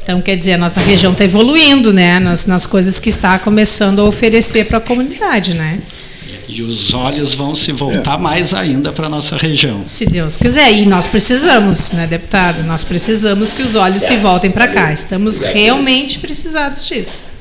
Então, quer dizer, a nossa região está evoluindo, né? Nas, nas coisas que está começando a oferecer para a comunidade, né? E os olhos vão se voltar é. mais ainda para a nossa região. Se Deus quiser. E nós precisamos, né, deputado? Nós precisamos que os olhos se voltem para cá. Estamos realmente precisados disso.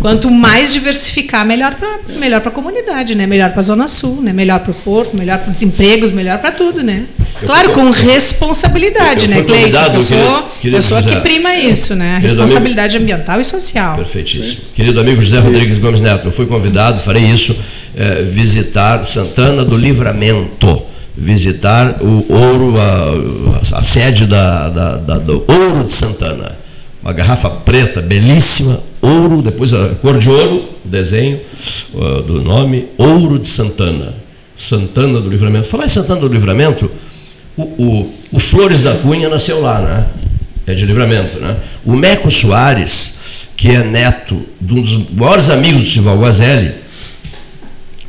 Quanto mais diversificar, melhor para melhor a comunidade, né? melhor para a Zona Sul, né? melhor para o Porto, melhor para os empregos, melhor para tudo. Né? Claro, com responsabilidade, né, Cleiton? A pessoa, querido, pessoa que prima isso, né? A responsabilidade amigo, ambiental e social. Perfeitíssimo. Sim. Querido amigo José Rodrigues Gomes Neto, eu fui convidado, farei isso, é, visitar Santana do Livramento visitar o ouro, a, a sede da, da, da, do Ouro de Santana. Uma garrafa preta, belíssima, ouro, depois a cor de ouro, o desenho uh, do nome, Ouro de Santana. Santana do Livramento. Falar em Santana do Livramento, o, o, o Flores da Cunha nasceu lá, né? É de livramento, né? O Meco Soares, que é neto de um dos maiores amigos do Sival Guazelli,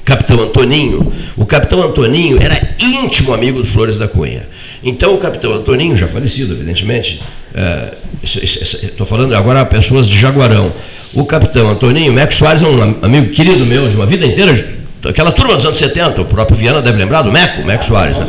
capitão Antoninho. O capitão Antoninho era íntimo amigo do Flores da Cunha. Então, o capitão Antoninho, já falecido, evidentemente, estou é, falando agora pessoas de Jaguarão. O capitão Antoninho, Meco Soares é um amigo querido meu, de uma vida inteira, aquela turma dos anos 70, o próprio Viana deve lembrar do Meco, Meco Soares. Né?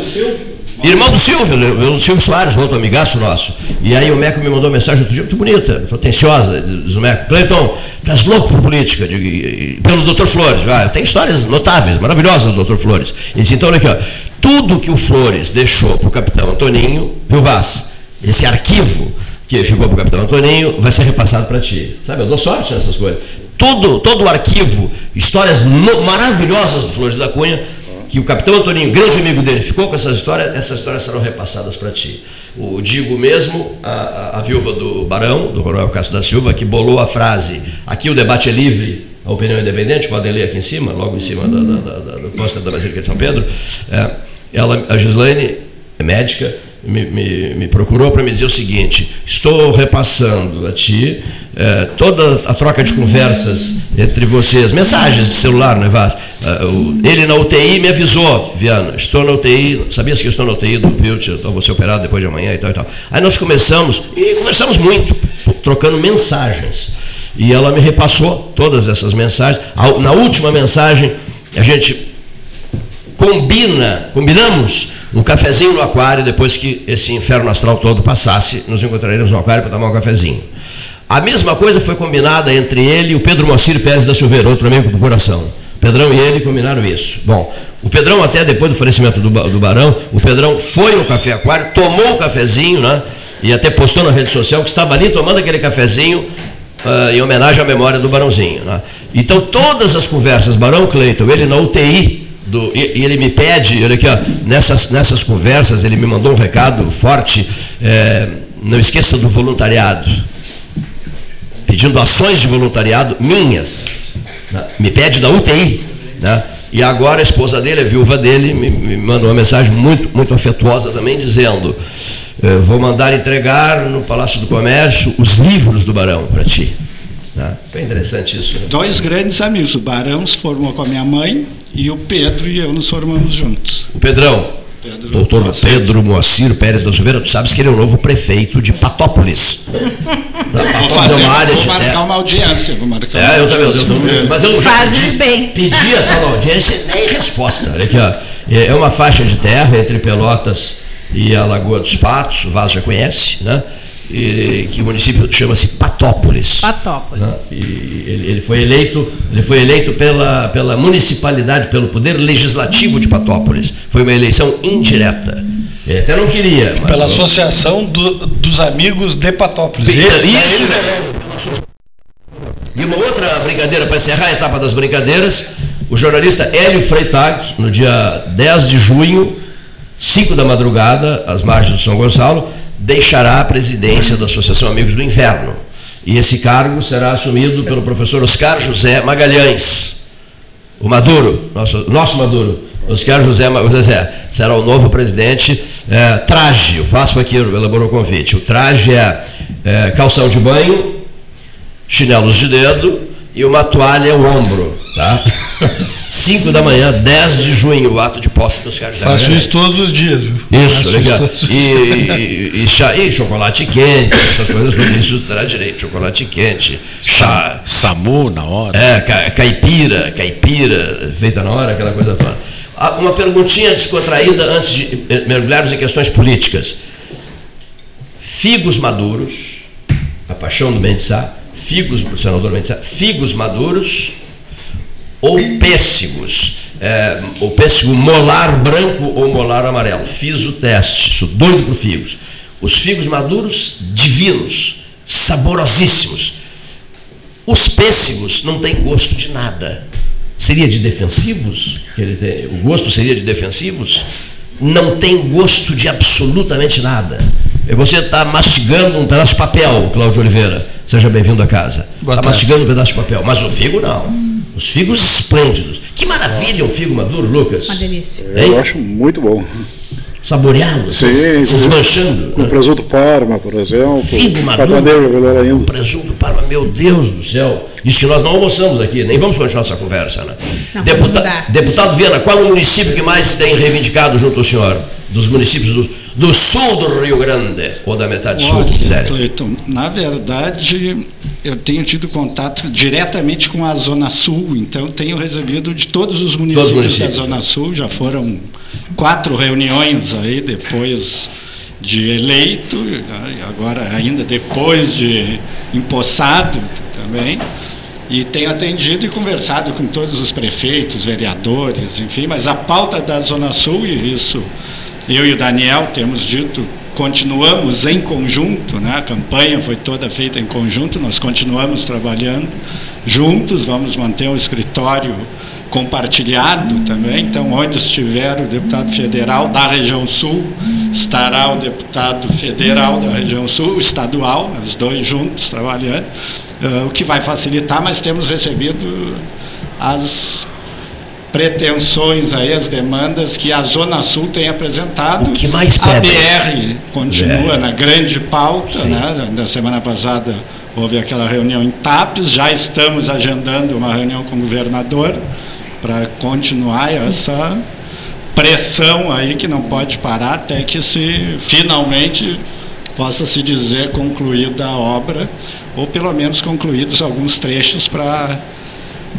Irmão do Silvio, o Silvio Soares, outro amigaço nosso. E aí o Meco me mandou uma mensagem outro dia muito bonita, atenciosa, diz o Meco, Cleiton, tu és louco por política, de, pelo doutor Flores. Ah, tem histórias notáveis, maravilhosas do doutor Flores. Ele disse, então olha aqui, ó, tudo que o Flores deixou para o capitão Antoninho, viu Vaz, esse arquivo que ficou para o capitão Antoninho, vai ser repassado para ti. Sabe, eu dou sorte nessas coisas. Todo, todo o arquivo, histórias maravilhosas do Flores da Cunha, que o capitão Antoninho, grande amigo dele, ficou com essas histórias, essas histórias serão repassadas para ti. O digo mesmo, a, a, a, viúva do Barão, do Ronaldo Castro da Silva, que bolou a frase: aqui o debate é livre, a opinião é independente, podem ler aqui em cima, logo em cima da, da, da, do pôster da Basílica de São Pedro. É, ela, a Gislaine, é médica, me, me, me procurou para me dizer o seguinte: estou repassando a ti eh, toda a troca de conversas entre vocês, mensagens de celular, né, Vaz? Uh, ele na UTI me avisou, Viana, estou na UTI, sabias que eu estou na UTI do Pilt, então vou ser operado depois de amanhã e tal e tal. Aí nós começamos, e conversamos muito, trocando mensagens. E ela me repassou todas essas mensagens. Na última mensagem, a gente combina, combinamos um cafezinho no aquário, depois que esse inferno astral todo passasse, nos encontraremos no aquário para tomar um cafezinho. A mesma coisa foi combinada entre ele e o Pedro Moacir Pérez da Silveira, outro amigo do coração. Pedrão e ele combinaram isso. Bom, o Pedrão, até depois do falecimento do, do Barão, o Pedrão foi ao Café Aquário, tomou o cafezinho, né? E até postou na rede social que estava ali tomando aquele cafezinho uh, em homenagem à memória do Barãozinho. Né? Então, todas as conversas, Barão Cleiton, ele na UTI, do, e, e, ele me pede, olha aqui, ó, nessas, nessas conversas, ele me mandou um recado forte, é, não esqueça do voluntariado, pedindo ações de voluntariado minhas, né? me pede da UTI, né? e agora a esposa dele, a viúva dele, me, me mandou uma mensagem muito, muito afetuosa também, dizendo, eh, vou mandar entregar no Palácio do Comércio os livros do Barão para ti. Né? Foi interessante isso. Né? Dois grandes amigos, o Barão se formou com a minha mãe, e o Pedro e eu nos formamos juntos. O Pedrão. Pedro Doutor Moacir. Pedro Moacir Pérez da Silveira, tu sabes que ele é o novo prefeito de Patópolis. vou, fazer, é uma área vou de, marcar é, uma audiência. Vou marcar é, eu também. Eu, eu, mas eu Fazes pedi, bem. Pedi a tal audiência nem resposta. Olha aqui, ó. É uma faixa de terra entre Pelotas e a Lagoa dos Patos, o Vaz já conhece, né? E, que o município chama-se Patópolis. Patópolis. Né? Ele, ele, foi eleito, ele foi eleito pela, pela municipalidade, pelo poder legislativo de Patópolis. Foi uma eleição indireta. Ele até não queria. pela Associação do, dos Amigos de Patópolis. E, isso. E uma outra brincadeira para encerrar a etapa das brincadeiras, o jornalista Hélio Freitag, no dia 10 de junho, 5 da madrugada, às margens do São Gonçalo, deixará a presidência da Associação Amigos do Inverno. E esse cargo será assumido pelo professor Oscar José Magalhães, o Maduro, nosso, nosso Maduro. Oscar José José será o novo presidente. É, traje, o Fácil Faqueiro elaborou o convite. O traje é, é calção de banho, chinelos de dedo e uma toalha ao ombro, tá? 5 da manhã, 10 de junho, o ato de posse dos caras. Faço isso todos os dias, viu? Isso, Faço legal. Isso e, e, e, chá, e chocolate quente, essas coisas, isso terá direito. Chocolate quente, chá. Samu na hora. É, caipira, caipira, feita na hora, aquela coisa toda. Ah, uma perguntinha descontraída antes de mergulharmos em questões políticas. Figos maduros, a paixão do Mendes Sá, figos, senador Mendes figos maduros ou pêssegos. É, o pêssego molar branco ou molar amarelo. Fiz o teste, sou doido por figos. Os figos maduros, divinos, saborosíssimos. Os pêssegos não têm gosto de nada. Seria de defensivos? O gosto seria de defensivos? Não tem gosto de absolutamente nada. Você está mastigando um pedaço de papel, Cláudio Oliveira. Seja bem-vindo a casa. Está mastigando um pedaço de papel. Mas o figo não. Os figos esplêndidos. Que maravilha um figo maduro, Lucas. Uma delícia. Hein? Eu acho muito bom. Saboreá-lo, Sim, se desmanchando. Com né? presunto parma, por exemplo. Figo maduro. melhor ainda. presunto parma, meu Deus do céu. Isso que nós não almoçamos aqui, nem vamos continuar essa conversa, né? Não, Deputa deputado Viana, qual o município que mais tem reivindicado junto ao senhor? Dos municípios do, do sul do Rio Grande, ou da metade sul, se quiserem. Cleiton, na verdade, eu tenho tido contato diretamente com a Zona Sul, então tenho recebido de todos os municípios, todos os municípios da Zona Sul, já foram quatro reuniões aí depois de eleito, né, agora ainda depois de empossado também. E tenho atendido e conversado com todos os prefeitos, vereadores, enfim, mas a pauta da Zona Sul, e isso eu e o Daniel temos dito, continuamos em conjunto, né? a campanha foi toda feita em conjunto, nós continuamos trabalhando juntos, vamos manter o escritório compartilhado também. Então, onde estiver o deputado federal da região sul, estará o deputado federal da região sul, o estadual, os dois juntos trabalhando, uh, o que vai facilitar, mas temos recebido as pretensões aí, as demandas que a Zona Sul tem apresentado. O que mais pede? A BR continua é. na grande pauta, né? Da semana passada houve aquela reunião em TAPES, já estamos agendando uma reunião com o governador para continuar essa pressão aí que não pode parar até que se finalmente possa se dizer concluída a obra ou pelo menos concluídos alguns trechos para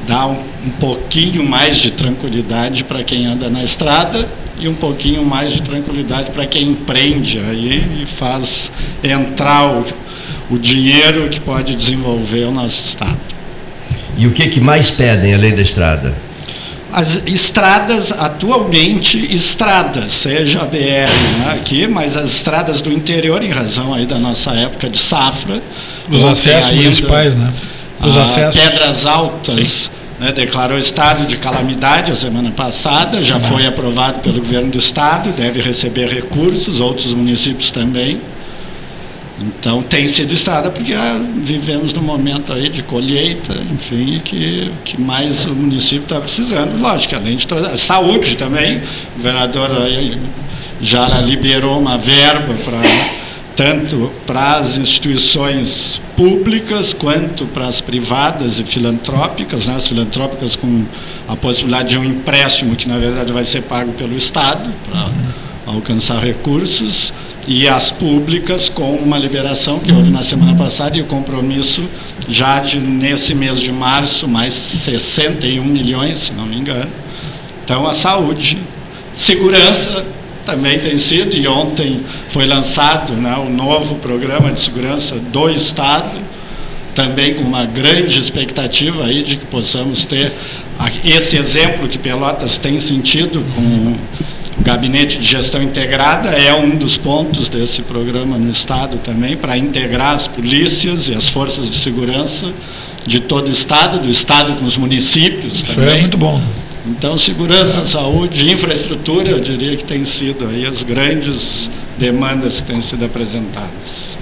dar um, um, pouquinho mais de tranquilidade para quem anda na estrada e um pouquinho mais de tranquilidade para quem empreende aí e faz entrar o, o dinheiro que pode desenvolver o nosso estado. E o que, que mais pedem a lei da estrada? as estradas, atualmente, estradas, seja a BR né, aqui, mas as estradas do interior, em razão aí da nossa época de safra. Os acessos municipais, né? Os acessos. Pedras Altas né, declarou estado de calamidade a semana passada, já foi aprovado pelo governo do estado, deve receber recursos, outros municípios também. Então tem sido estrada porque ah, vivemos num momento aí de colheita, enfim, que, que mais o município está precisando. Lógico, além de toda saúde também, o governador já liberou uma verba para tanto para as instituições públicas quanto para as privadas e filantrópicas, né? as filantrópicas com a possibilidade de um empréstimo que na verdade vai ser pago pelo Estado para alcançar recursos e as públicas com uma liberação que houve na semana passada e o compromisso já de nesse mês de março mais 61 milhões, se não me engano. Então a saúde, segurança também tem sido e ontem foi lançado né, o novo programa de segurança do estado também com uma grande expectativa aí de que possamos ter esse exemplo que Pelotas tem sentido com o gabinete de gestão integrada é um dos pontos desse programa no estado também para integrar as polícias e as forças de segurança de todo o estado, do estado com os municípios Isso também. é muito bom. Então, segurança, saúde, infraestrutura, eu diria que tem sido aí as grandes demandas que têm sido apresentadas.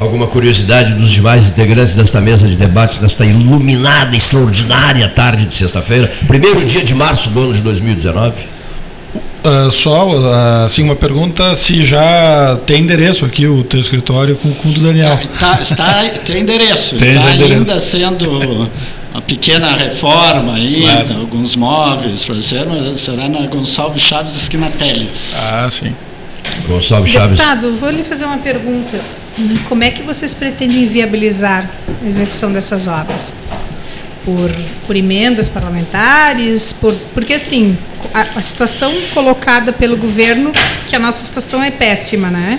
Alguma curiosidade dos demais integrantes desta mesa de debates, desta iluminada, extraordinária tarde de sexta-feira, primeiro dia de março do ano de 2019? Uh, só uh, assim uma pergunta se já tem endereço aqui o teu escritório com, com o do Daniel. Tá, está, tem endereço. Tem está ainda endereço. sendo uma pequena reforma ainda, claro. alguns móveis para ser, será na Gonçalves Chaves esquina Teles. Ah, sim. Gonçalves Chaves. Deputado, vou lhe fazer uma pergunta. Como é que vocês pretendem viabilizar a execução dessas obras? por, por emendas parlamentares, por, porque assim, a, a, situação colocada pelo governo, que a nossa situação é péssima, né?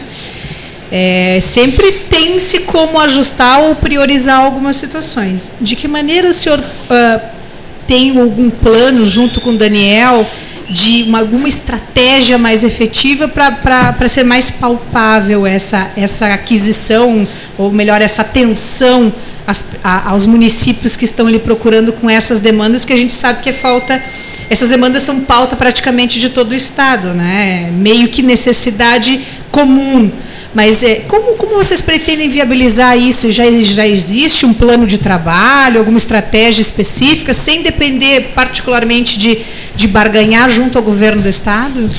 É, sempre tem-se como ajustar ou priorizar algumas situações. De que maneira o senhor uh, tem algum plano junto com o Daniel de uma, alguma estratégia mais efetiva para ser mais palpável essa, essa aquisição, ou melhor, essa atenção as, a, aos municípios que estão ali procurando com essas demandas, que a gente sabe que é falta. Essas demandas são pauta praticamente de todo o Estado, né? meio que necessidade comum. Mas é, como, como vocês pretendem viabilizar isso? Já, já existe um plano de trabalho, alguma estratégia específica, sem depender particularmente de, de barganhar junto ao governo do Estado?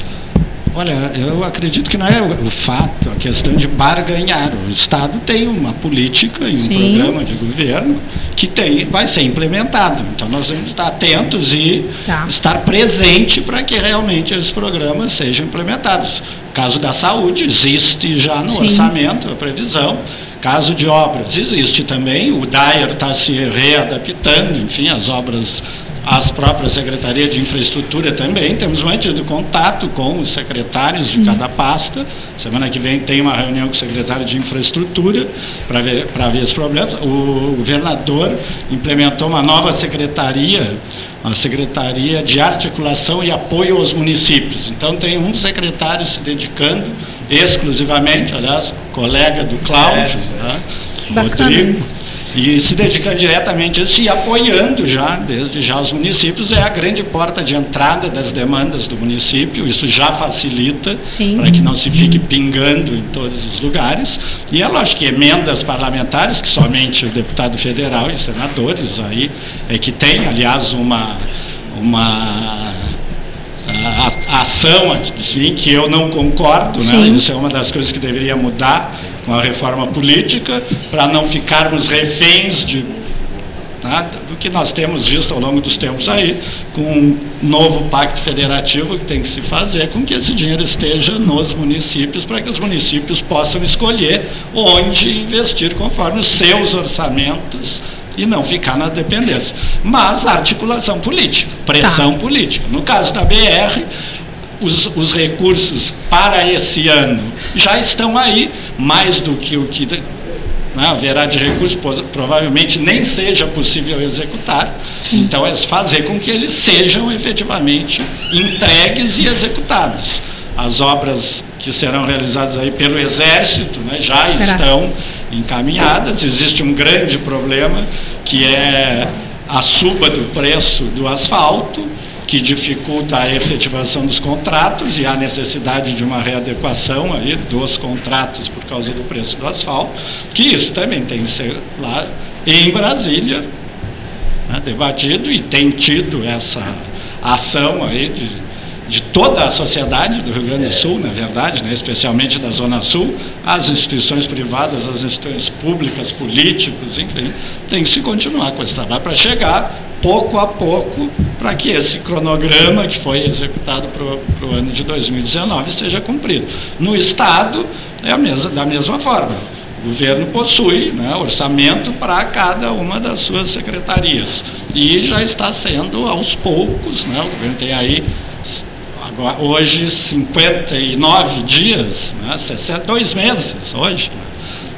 Olha, eu acredito que não é o fato, a questão de barganhar. O Estado tem uma política e um Sim. programa de governo que tem, vai ser implementado. Então nós temos que estar atentos e tá. estar presente para que realmente esses programas sejam implementados. Caso da saúde, existe já no Sim. orçamento a previsão. Caso de obras, existe também. O DAIR está se readaptando, enfim, as obras as próprias secretarias de infraestrutura também. Temos mantido contato com os secretários de cada pasta. Semana que vem tem uma reunião com o secretário de infraestrutura para ver, para ver os problemas. O governador implementou uma nova secretaria, a Secretaria de Articulação e Apoio aos Municípios. Então, tem um secretário se dedicando exclusivamente, aliás, colega do Cláudio, né, Rodrigo e se dedicando diretamente a isso e apoiando já, desde já os municípios, é a grande porta de entrada das demandas do município, isso já facilita para que não se fique pingando em todos os lugares. E é lógico que emendas parlamentares, que somente o deputado federal e senadores aí é que tem, aliás, uma, uma a, a ação assim, que eu não concordo, né? isso é uma das coisas que deveria mudar uma reforma política, para não ficarmos reféns de né, do que nós temos visto ao longo dos tempos aí, com um novo pacto federativo que tem que se fazer com que esse dinheiro esteja nos municípios, para que os municípios possam escolher onde investir conforme os seus orçamentos e não ficar na dependência. Mas articulação política, pressão tá. política. No caso da BR, os, os, recursos para esse ano já estão aí, mais do que o que né, haverá de recursos, provavelmente nem seja possível executar. Sim. Então, é fazer com que eles sejam efetivamente entregues e executados. As obras que serão realizadas aí pelo Exército né, já Graças. estão encaminhadas. Existe um grande problema que é a suba do preço do asfalto que dificulta a efetivação dos contratos e a necessidade de uma readequação aí dos contratos por causa do preço do asfalto, que isso também tem que ser lá em Brasília né, debatido e tem tido essa ação aí de de toda a sociedade do Rio Grande do Sul, na verdade, né, especialmente da Zona Sul, as instituições privadas, as instituições públicas, políticos, enfim, tem que se continuar com esse trabalho para chegar pouco a pouco para que esse cronograma que foi executado para o ano de 2019 seja cumprido. No Estado, é a mesma, da mesma forma. O governo possui né, orçamento para cada uma das suas secretarias. E já está sendo aos poucos, né, o governo tem aí agora, hoje 59 dias, né, 62 meses hoje.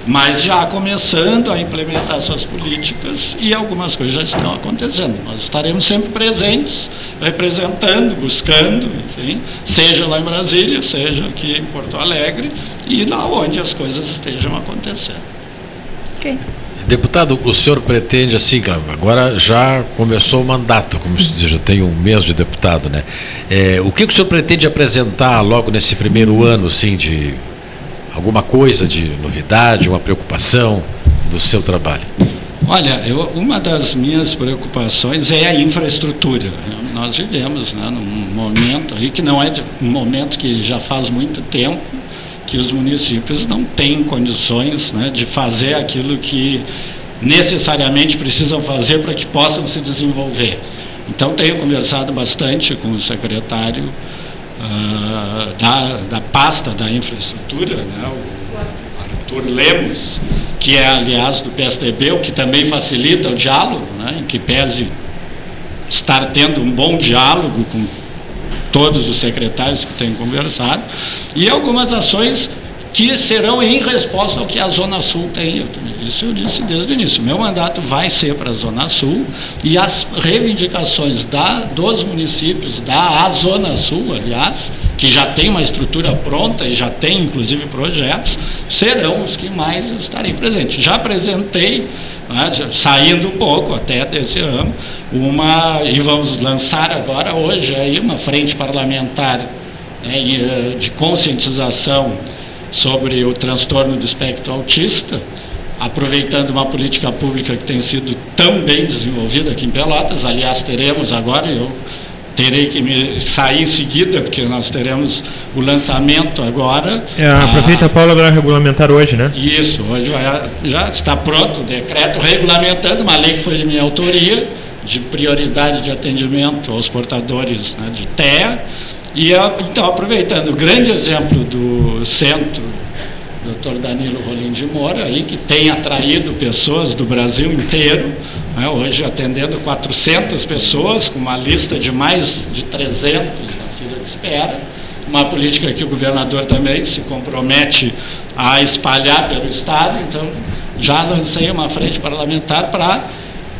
Mas já começando a implementar suas políticas e algumas coisas já estão acontecendo. Nós estaremos sempre presentes, representando, buscando, enfim, seja lá em Brasília, seja aqui em Porto Alegre e lá onde as coisas estejam acontecendo. Ok. Deputado, o senhor pretende, assim, agora já começou o mandato, como se diz, já tem um mês de deputado, né? É, o que, que o senhor pretende apresentar logo nesse primeiro ano, assim, de alguma coisa de novidade, uma preocupação do seu trabalho? Olha, eu, uma das minhas preocupações é a infraestrutura. nós vivemos, né, num momento aí que não é um momento que já faz muito tempo que os municípios não têm condições né, de fazer aquilo que necessariamente precisam fazer para que possam se desenvolver. Então, tenho conversado bastante com o secretário uh, da, da pasta da infraestrutura, né, o Arthur Lemos, que é, aliás, do PSDB, o que também facilita o diálogo, né, em que pese estar tendo um bom diálogo com todos os secretários que tenho conversado, e algumas ações que serão em resposta ao que a Zona Sul tem. Isso eu disse desde o início. Meu mandato vai ser para a Zona Sul e as reivindicações da, dos municípios, da Zona Sul, aliás, que já tem uma estrutura pronta e já tem inclusive projetos, serão os que mais estarei presente. Já apresentei, né, saindo um pouco até desse ano, uma, e vamos lançar agora hoje aí uma frente parlamentar né, eh, de conscientização sobre o transtorno do espectro autista, aproveitando uma política pública que tem sido tão bem desenvolvida aqui em Pelotas. Aliás, teremos agora, eu terei que me sair em seguida, porque nós teremos o lançamento agora. É, a prefeita Paula vai regulamentar hoje, né? Isso, hoje vai, já está pronto o decreto regulamentando uma lei que foi de minha autoria, de prioridade de atendimento aos portadores né, de TEA, e então, aproveitando o grande exemplo do centro, Dr. Danilo Rolim de Moura, aí, que tem atraído pessoas do Brasil inteiro, né, hoje atendendo 400 pessoas, com uma lista de mais de 300 na fila de espera, uma política que o governador também se compromete a espalhar pelo Estado, então já lancei uma frente parlamentar para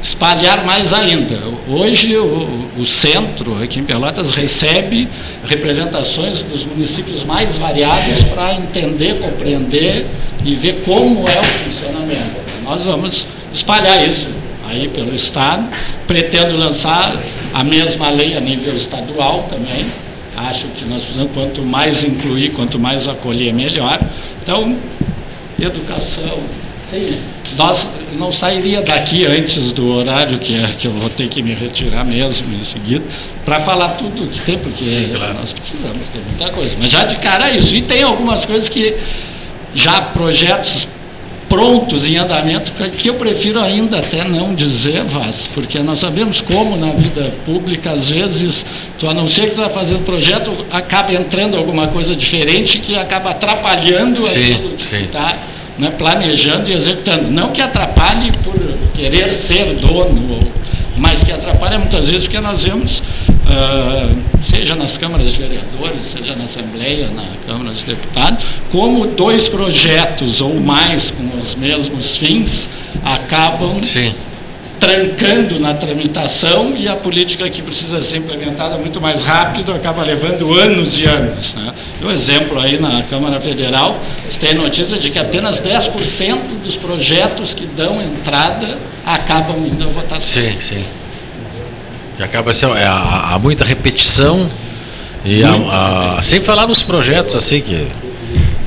espalhar mais ainda. Hoje o, o, centro aqui em Pelotas recebe representações dos municípios mais variados para entender, compreender e ver como é o funcionamento. Nós vamos espalhar isso aí pelo estado. Pretendo lançar a mesma lei a nível estadual também. Acho que nós precisamos quanto mais incluir, quanto mais acolher, melhor. Então, educação, sim. Nós não sairia daqui antes do horário que é que eu vou ter que me retirar mesmo em seguida para falar tudo que tem porque Sim, claro. nós precisamos ter muita coisa. Mas já de cara é isso. E tem algumas coisas que já projetos prontos em andamento que eu prefiro ainda até não dizer Vaz porque nós sabemos como na vida pública às vezes tu a não ser que está fazendo projeto acaba entrando alguma coisa diferente que acaba atrapalhando sim, aquilo que está né, planejando e executando. Não que atrapalhe por querer ser dono, mas que atrapalha muitas vezes porque nós vemos, uh, seja nas câmaras de vereadores, seja na Assembleia, na Câmara dos Deputados, como dois projetos ou mais com os mesmos fins acabam Sim trancando na tramitação e a política que precisa ser implementada muito mais rápido acaba levando anos e anos. Né? O exemplo aí na Câmara Federal, você tem notícia de que apenas 10% dos projetos que dão entrada acabam indo à votação. Sim, sim. Que acaba sendo, é, há, há muita repetição e há, há, sem falar nos projetos assim que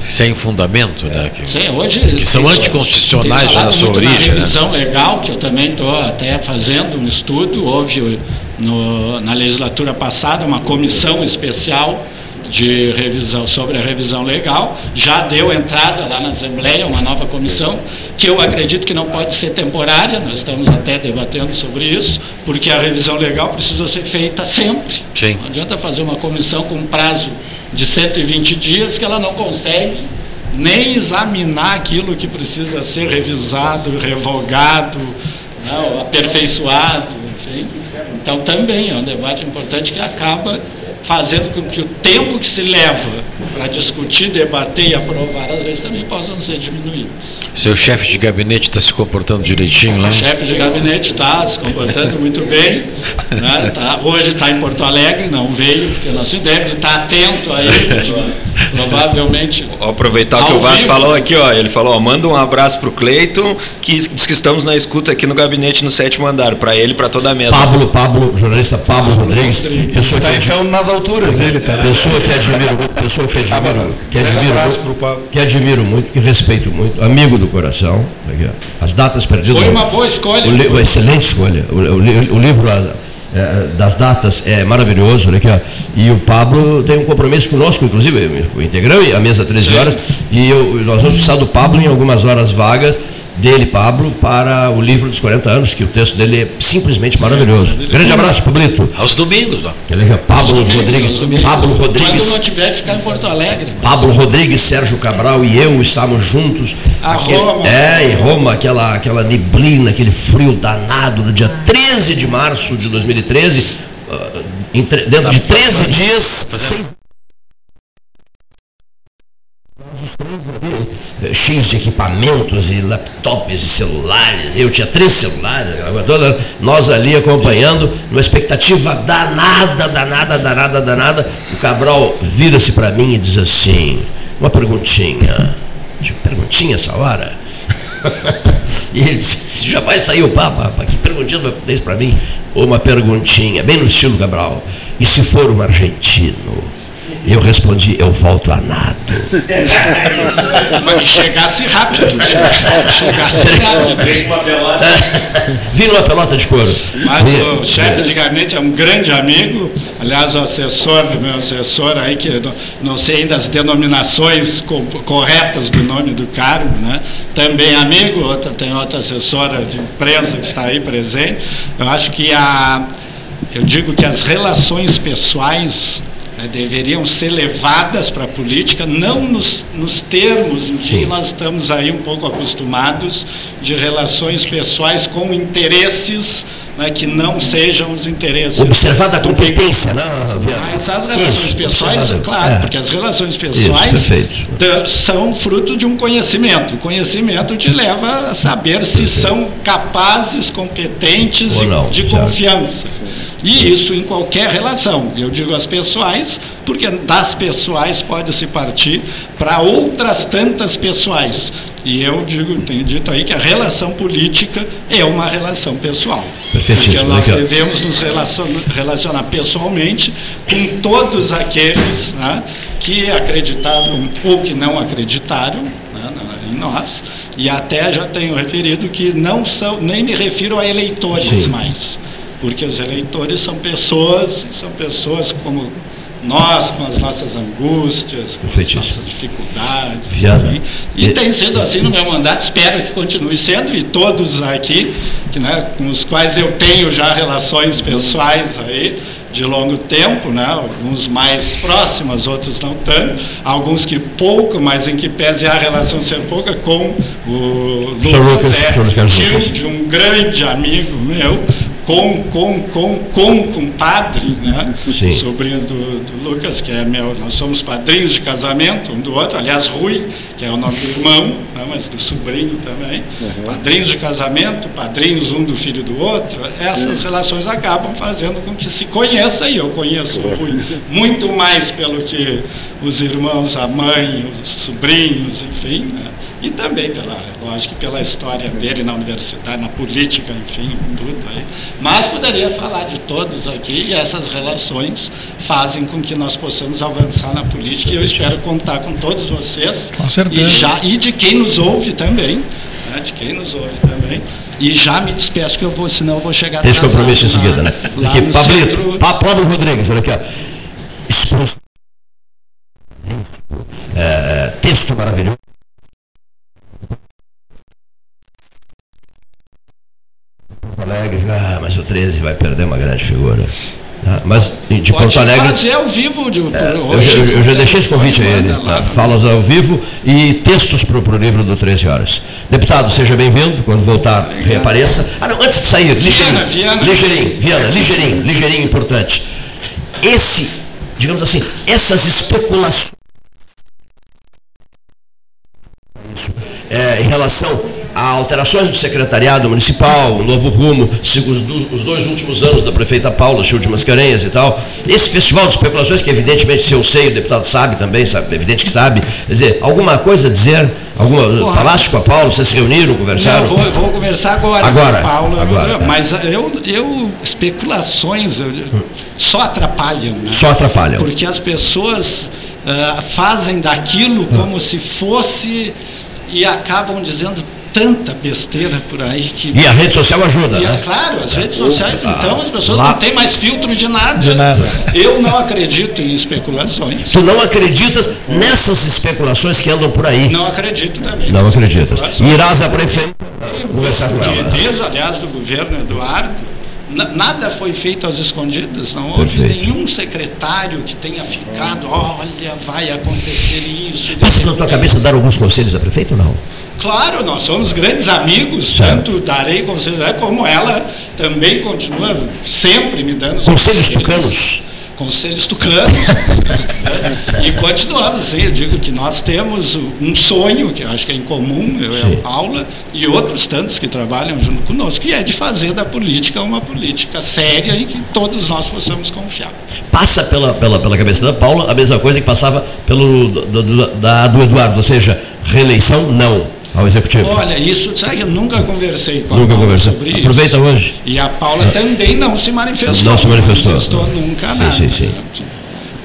sem fundamento, né? Que, Sim, hoje, que são anticonstitucionais na sua origem. Na né? revisão né? legal, que eu também estou até fazendo um estudo, houve no, na legislatura passada uma comissão especial de revisão sobre a revisão legal, já deu entrada lá na Assembleia uma nova comissão, que eu acredito que não pode ser temporária, nós estamos até debatendo sobre isso, porque a revisão legal precisa ser feita sempre. Sim. Não adianta fazer uma comissão com prazo de 120 dias que ela não consegue nem examinar aquilo que precisa ser revisado, revogado, né, aperfeiçoado, enfim. Então também é um debate importante que acaba fazendo com que o tempo que se leva para discutir, debater e aprovar as leis também possam ser diminuídos. Seu chefe de gabinete está se comportando direitinho lá? O chefe de gabinete está se comportando muito bem. Né? Tá, hoje está em Porto Alegre, não veio, porque nosso deve estar atento a ele, provavelmente. Vou aproveitar o que o Vaz falou aqui, ó, ele falou: ó, manda um abraço para o Cleiton, que diz que estamos na escuta aqui no gabinete no sétimo andar, para ele e para toda a mesa. Pablo, Pablo, jornalista Pablo, Pablo Rodrigues. Rodrigues. Está então nas alturas, ele tá. Pessoa que admiro, pessoa que admiro, que admiro, que admiro muito, que respeito muito, amigo do coração. As datas perdidas. Foi uma boa escolha. O, excelente escolha. O livro é, das datas é maravilhoso, né? Que, ó, e o Pablo tem um compromisso conosco, inclusive, integramos a mesa 13 horas, e eu, nós vamos precisar do Pablo em algumas horas vagas dele, Pablo, para o livro dos 40 anos, que o texto dele é simplesmente maravilhoso. Grande abraço, Pablito. Aos domingos, ó. Pablo domingos, Rodrigues. Pablo Rodrigues. Quando não tiver que ficar em Porto Alegre. Pablo Rodrigues, Sérgio Cabral e eu estamos juntos. A aquele, Roma. É, em Roma, aquela, aquela neblina, aquele frio danado, no dia 13 de março de 2013. Uh, dentro tá de 13 dias. Sem cheios de equipamentos e laptops e celulares. Eu tinha três celulares, toda, nós ali acompanhando, numa expectativa danada, danada, danada, danada. O Cabral vira-se para mim e diz assim: uma perguntinha. Perguntinha essa hora? E ele disse: já vai sair o Papa, que perguntinha vai fazer isso para mim? Uma perguntinha, bem no estilo Cabral. E se for um argentino? Eu respondi, eu volto a nado. Mas chegasse rápido. Chegasse rápido. Vim numa pelota. Vim numa pelota de couro. Mas o chefe de gabinete é um grande amigo. Aliás, o assessor, meu assessor aí, que não, não sei ainda as denominações corretas do nome do cargo, né? Também amigo, outra, tem outra assessora de empresa que está aí presente. Eu acho que a. Eu digo que as relações pessoais né, deveriam ser levadas para a política, não nos, nos termos em que nós estamos aí um pouco acostumados de relações pessoais com interesses né, que não sejam os interesses. Observada a competência, né? Mas as relações Isso, pessoais, claro, é. porque as relações pessoais Isso, são fruto de um conhecimento. O conhecimento te leva a saber se perfeito. são capazes, competentes não, de confiança. E isso em qualquer relação. Eu digo as pessoais, porque das pessoais pode se partir para outras tantas pessoais. E eu digo, tenho dito aí que a relação política é uma relação pessoal. Porque nós devemos nos relacionar, relacionar pessoalmente com todos aqueles né, que acreditaram ou que não acreditaram né, em nós. E até já tenho referido que não são, nem me refiro a eleitores Sim. mais. Porque os eleitores são pessoas, são pessoas como nós com as nossas angústias, com as nossas dificuldades. Enfim, e tem sido assim no meu mandato, espero que continue sendo, e todos aqui, que, né, com os quais eu tenho já relações pessoais aí, de longo tempo, né? alguns mais próximos, outros não tanto, alguns que pouco, mas em que pese a relação ser pouca, com o Lucas, é tio de um grande amigo meu, com, com, com, com compadre, né? Sim. sobrinho do, do, Lucas, que é meu, nós somos padrinhos de casamento um do outro, aliás, Rui, que é o nome do irmão, né? mas do sobrinho também, uhum. padrinhos de casamento, padrinhos um do filho do outro, essas Sim. relações acabam fazendo com que se conheça, e eu conheço o Rui muito mais pelo que os irmãos, a mãe, os sobrinhos, enfim, né? E também pela, lógico, pela história dele na universidade, na política, enfim, tudo aí. Mas poderia falar de todos aqui e essas relações fazem com que nós possamos avançar na política e eu espero contar com todos vocês com certeza. e já e de quem nos ouve também, né, de quem nos ouve também. E já me despeço que eu vou, senão eu vou chegar Tem compromisso em seguida, né? Aqui, Pablito, centro... Pablo Rodrigues, olha aqui, ó. É, texto maravilhoso. Alegre, ah, mas o 13 vai perder uma grande figura. Ah, mas de Pode Porto Alegre. fazer ao vivo de, é, eu, eu, eu, já deixei esse convite a ele. Tá? Falas ao vivo e textos para o livro do 13 horas. Deputado, seja bem-vindo. Quando voltar, Obrigado. reapareça. Ah, não, antes de sair, ligeirinho. Viana, ligeirinho, Viana, ligeirinho, ligeirinho importante. Esse, digamos assim, essas especulações. É, em relação a alterações do secretariado municipal, um novo rumo, os, dois últimos anos da prefeita Paula, show de Mascarenhas e tal. Esse festival de especulações, que evidentemente, se eu sei, o deputado sabe também, sabe, evidente que sabe. Quer dizer, alguma coisa a dizer? Alguma, Porra, falaste com a Paula, vocês se reuniram, conversaram? Não, vou, vou conversar agora, agora com a Paula. Agora, é. mas eu, eu especulações eu, só atrapalham. Né? Só atrapalham. Porque as pessoas uh, fazem daquilo como se fosse e acabam dizendo tanta besteira por aí que. E a rede social ajuda, e, né? Claro, as redes sociais, então, as pessoas lá- não têm mais filtro de nada. De nada. Eu não acredito em especulações. Tu não acreditas nessas especulações que andam por aí? Não acredito também. Não acreditas. Irás a prefeito conversar com ela. Desde, aliás, do governo Eduardo, na- nada foi feito às escondidas, não houve Perfeito. nenhum secretário que tenha ficado, olha, vai acontecer isso. Passa pela tua cabeça dar alguns conselhos a prefeito ou não? Claro, nós somos grandes amigos, tanto darei conselhos, é como ela também continua sempre me dando os Conselhos tucanos? Conselhos tucanos. e continuamos, sim, eu digo que nós temos um sonho, que eu acho que é em comum, eu e Sim. a Paula, e outros tantos que trabalham junto conosco, que é de fazer da política uma política séria em que todos nós possamos confiar. Passa pela, pela, pela cabeça da Paula a mesma coisa que passava pelo do, do- da, do Eduardo, ou seja, reeleição não ao executivo. Olha, isso, sabe, que eu nunca conversei com a Nunca Paula conversou. sobre isso. Aproveita hoje. E a Paula também não se manifestou. Não se manifestou. nunca Sim, nada. sim, sim.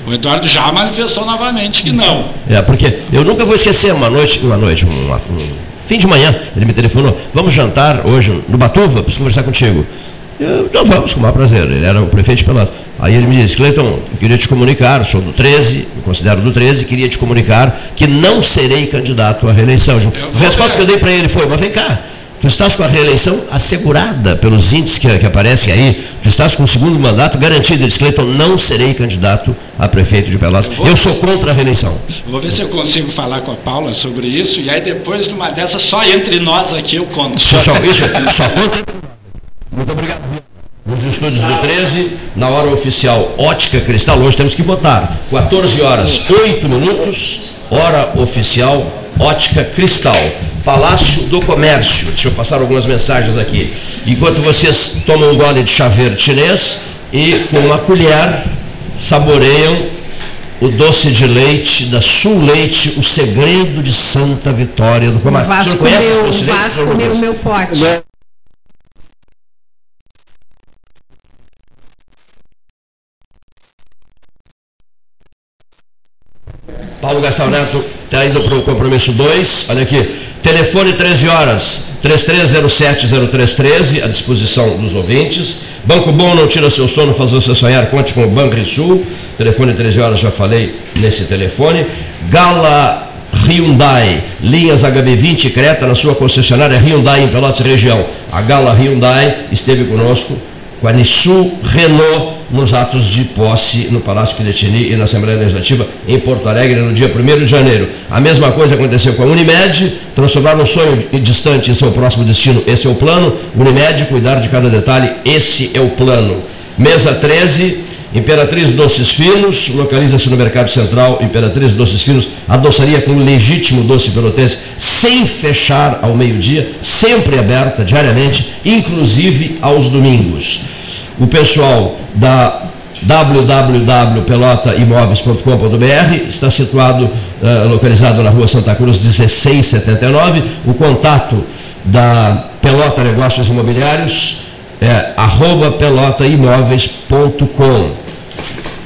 O Eduardo já manifestou novamente que não. É, porque eu nunca vou esquecer uma noite, uma noite, um, um fim de manhã, ele me telefonou, vamos jantar hoje no Batuva, preciso conversar contigo. Eu, então vamos, com o maior prazer. Ele era o prefeito de Pelotas. Aí ele me disse, Cleiton, eu queria te comunicar, sou do 13, me considero do 13, queria te comunicar que não serei candidato à reeleição. A resposta que eu dei para ele foi, mas vem cá, tu estás com a reeleição assegurada pelos índices que, que aparecem aí, tu estás com o segundo mandato garantido. Ele disse, Cleiton, não serei candidato a prefeito de Pelotas. Eu Eu sou contra a reeleição. Vou ver se eu consigo falar com a Paula sobre isso. E aí, depois de uma dessas, só entre nós aqui eu conto. Só, só, isso, só conta. Muito obrigado. Nos estúdios do 13, na hora oficial Ótica Cristal, hoje temos que votar. 14 horas 8 minutos, hora oficial Ótica Cristal. Palácio do Comércio. Deixa eu passar algumas mensagens aqui. Enquanto vocês tomam um gole de chá verde chinês e com uma colher saboreiam o doce de leite da Sul Leite, o segredo de Santa Vitória do O Comércio. Vasco o doce de leite, Vasco o Lucas? meu pote. Paulo Gastão Neto está indo para o compromisso 2. Olha aqui. Telefone 13 horas, 33070313, à disposição dos ouvintes. Banco Bom não tira seu sono, faz você sonhar, conte com o Banrisul. Telefone 13 horas, já falei nesse telefone. Gala Hyundai, linhas HB20 Creta na sua concessionária Hyundai em Pelotas região. A Gala Hyundai esteve conosco com a Nissu Renault nos atos de posse no Palácio Piratini e na Assembleia Legislativa em Porto Alegre no dia 1 de janeiro. A mesma coisa aconteceu com a Unimed, transformar um sonho distante em seu próximo destino, esse é o plano. Unimed, cuidar de cada detalhe, esse é o plano. Mesa 13, Imperatriz Doces Finos, localiza-se no Mercado Central, Imperatriz Doces Finos, adoçaria com legítimo doce pelotense, sem fechar ao meio-dia, sempre aberta diariamente, inclusive aos domingos. O pessoal da www.pelotaimoveis.com.br está situado, eh, localizado na rua Santa Cruz 1679. O contato da Pelota Negócios Imobiliários é arroba pelotaimóveis.com.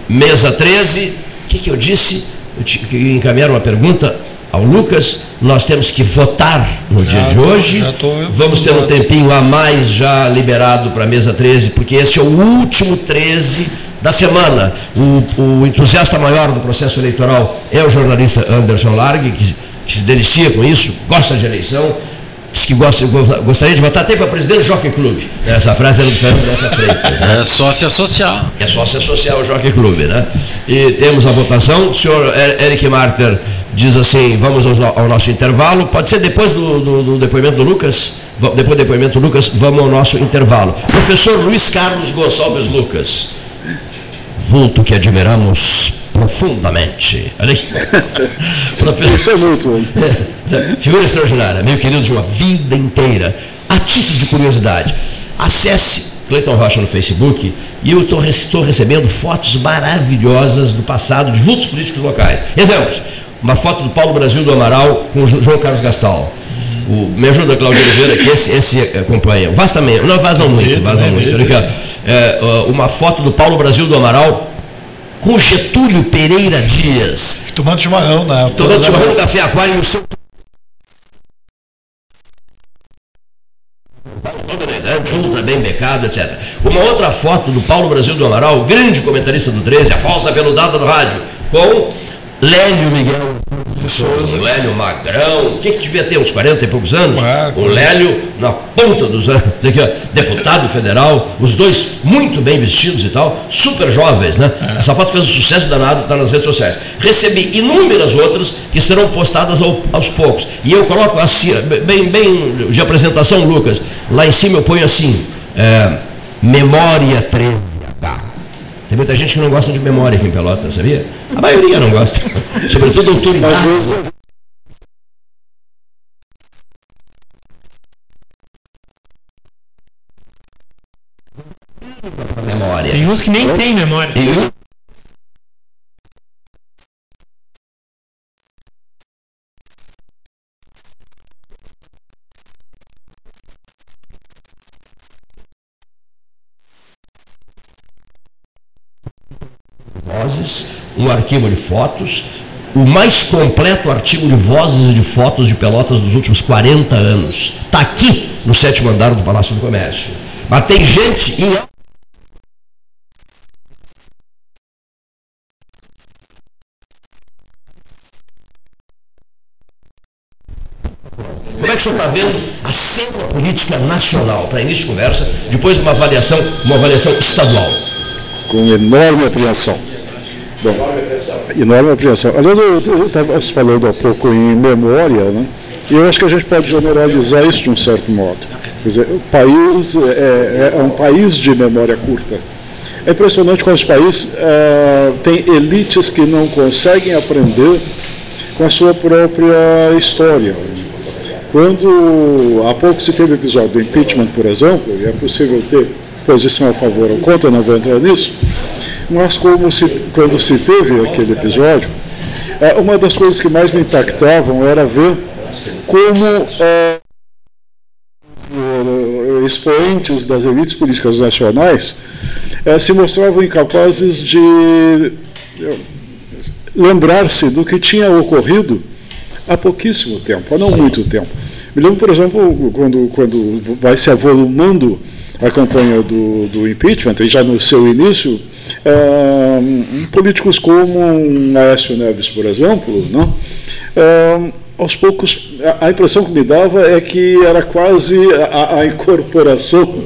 Mesa 13, o que, que eu disse? Eu te, que encaminharam uma pergunta ao Lucas. Nós temos que votar no dia de hoje. já tô- Vamos ter um tempinho a mais já liberado para a mesa 13, porque esse é o último 13 da semana. O, o entusiasta maior do processo eleitoral é o jornalista Anderson Largue, que, que se delicia com isso, gosta de eleição. Diz que gosta, gostaria de votar até para presidente do Jockey Club. Essa frase era do Fernando Bressa Freitas. Né? É só se associar. É só se associar ao Jockey Club, né? E temos a votação. O senhor Eric Marter diz assim: vamos ao, ao nosso intervalo. Pode ser depois do, do, do, depoimento do Lucas? Depois do depoimento do Lucas, vamos ao nosso intervalo. Professor Luiz Carlos Gonçalves Lucas. Vulto que admiramos profundamente. Olha aqui. Professor... Isso é muito. Figura extraordinária, meu querido de uma vida inteira. A título de curiosidade, acesse Cleiton Rocha no Facebook e eu estou recebendo fotos maravilhosas do passado de vultos políticos locais. Exemplos, uma foto do Paulo Brasil do Amaral com o João Carlos Gastal. O, me ajuda, Cláudio Oliveira, que esse, esse acompanha. O Vaz também, não, Vaz não muito, Vaz não muito. É, uma foto do Paulo Brasil do Amaral com Getúlio Pereira Dias. Tomando chimarrão, né? Tomando chimarrão no café aquário no seu bem becado, etc. Uma outra foto do Paulo Brasil do Amaral, grande comentarista do 13, a falsa veludada do rádio, com Lélio Miguel Souza, o Lélio Magrão, o que, que devia ter, uns 40 e poucos anos? o Lélio na ponta dos anos, deputado federal, os dois muito bem vestidos e tal, super jovens, né? É. Essa foto fez um sucesso danado, está nas redes sociais. Recebi inúmeras outras que serão postadas ao, aos poucos. E eu coloco assim, bem, bem de apresentação, Lucas, lá em cima eu ponho assim, é, Memória 13. Tem muita gente que não gosta de memória aqui em Pelotas, sabia? A maioria não gosta. Sobretudo autoridade. Memória. Tem uns que nem tem memória. Um arquivo de fotos, o mais completo artigo de vozes e de fotos de Pelotas dos últimos 40 anos. Está aqui no sétimo andar do Palácio do Comércio. Mas tem gente em Como é que o senhor está vendo a cena política nacional, para início de conversa, depois de uma avaliação, uma avaliação estadual? Com enorme apreensão. Bom, enorme apreensão. Enorme apreensão. Aliás, eu estava falando há pouco em memória, né? E eu acho que a gente pode generalizar isso de um certo modo. Quer dizer, o país é, é, é um país de memória curta. É impressionante como esse país é, tem elites que não conseguem aprender com a sua própria história. Quando há pouco se teve episódio do impeachment, por exemplo, e é possível ter posição a favor ou contra, não vou entrar nisso, mas como se, quando se teve aquele episódio, é, uma das coisas que mais me impactavam era ver como é, expoentes das elites políticas nacionais é, se mostravam incapazes de lembrar-se do que tinha ocorrido há pouquíssimo tempo, há não muito tempo. Me lembro, por exemplo, quando, quando vai se avolumando a campanha do, do impeachment, e já no seu início, é, políticos como Aécio Neves, por exemplo, não? É, aos poucos, a impressão que me dava é que era quase a, a incorporação,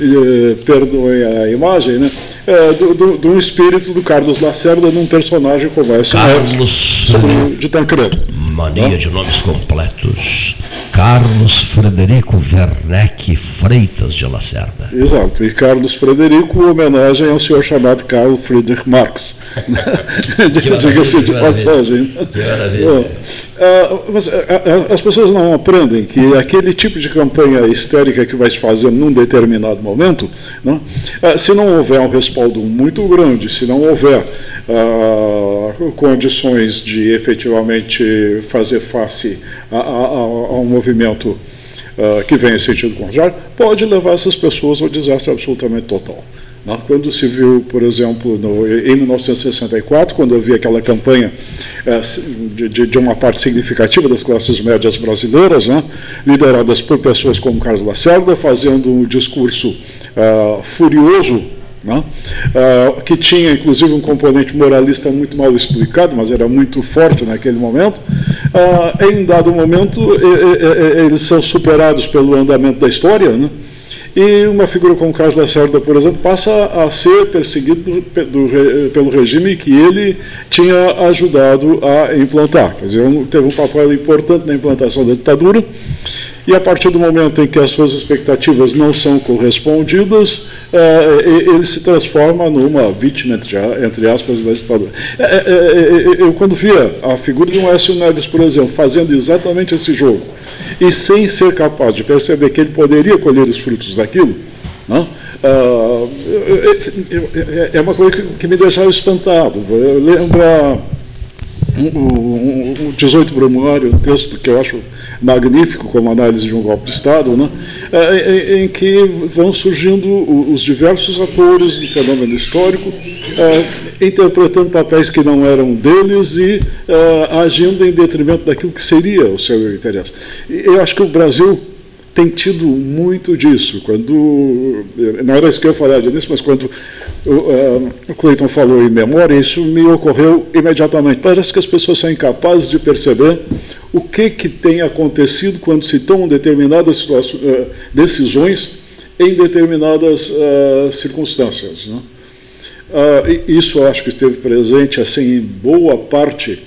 eh, perdoem a imagem, né? É, do, do, do, espírito do Carlos Lacerda num personagem como esse Carlos Neves, de Tancredo. Mania de nomes completos. Carlos Frederico Werneck Freitas de Lacerda. Exato, e Carlos Frederico, homenagem ao senhor chamado Karl Friedrich Marx. Diga-se de passagem. Que maravilha. Ah, as pessoas não aprendem que aquele tipo de campanha histérica que vai se fazer num determinado momento, não, se não houver um respaldo muito grande, se não houver condições de efetivamente fazer face a, a, a um movimento que vem em sentido contrário, pode levar essas pessoas ao desastre absolutamente total. Quando se viu, por exemplo, no, em 1964, quando havia aquela campanha é, de, de, uma parte significativa das classes médias brasileiras, né, lideradas por pessoas como Carlos Lacerda, fazendo um discurso uh, furioso né? Uh, que tinha inclusive um componente moralista muito mal explicado, mas era muito forte naquele momento. Uh, em dado momento, e, e, e, eles são superados pelo andamento da história, né? E uma figura como Carlos Lacerda, por exemplo, passa a ser perseguido do, do, pelo regime que ele tinha ajudado a implantar. Quer dizer, teve um papel importante na implantação da ditadura. E a partir do momento em que as suas expectativas não são correspondidas, é, ele se transforma numa vítima, entre aspas, da ditadura. É, é, é, eu, quando via a figura de um Écio Neves, por exemplo, fazendo exatamente esse jogo, e sem ser capaz de perceber que ele poderia colher os frutos daquilo, não? Uh, é uma coisa que, me deixava espantado. Lembra um, um, 18 Brumário, um texto que eu acho magnífico como análise de um golpe de Estado, né? É, em, em, que vão surgindo os diversos atores do fenômeno histórico, é, interpretando papéis que não eram deles e é, agindo em detrimento daquilo que seria o seu interesse. Eu acho que o Brasil tem tido muito disso. Quando, não era isso que eu falar disso, mas quando o, uh, o Cleiton falou em memória, isso me ocorreu imediatamente. Parece que as pessoas são incapazes de perceber o que, que tem acontecido quando se tomam determinadas uh, decisões em determinadas uh, circunstâncias. Né? Uh, isso acho que esteve presente assim em boa parte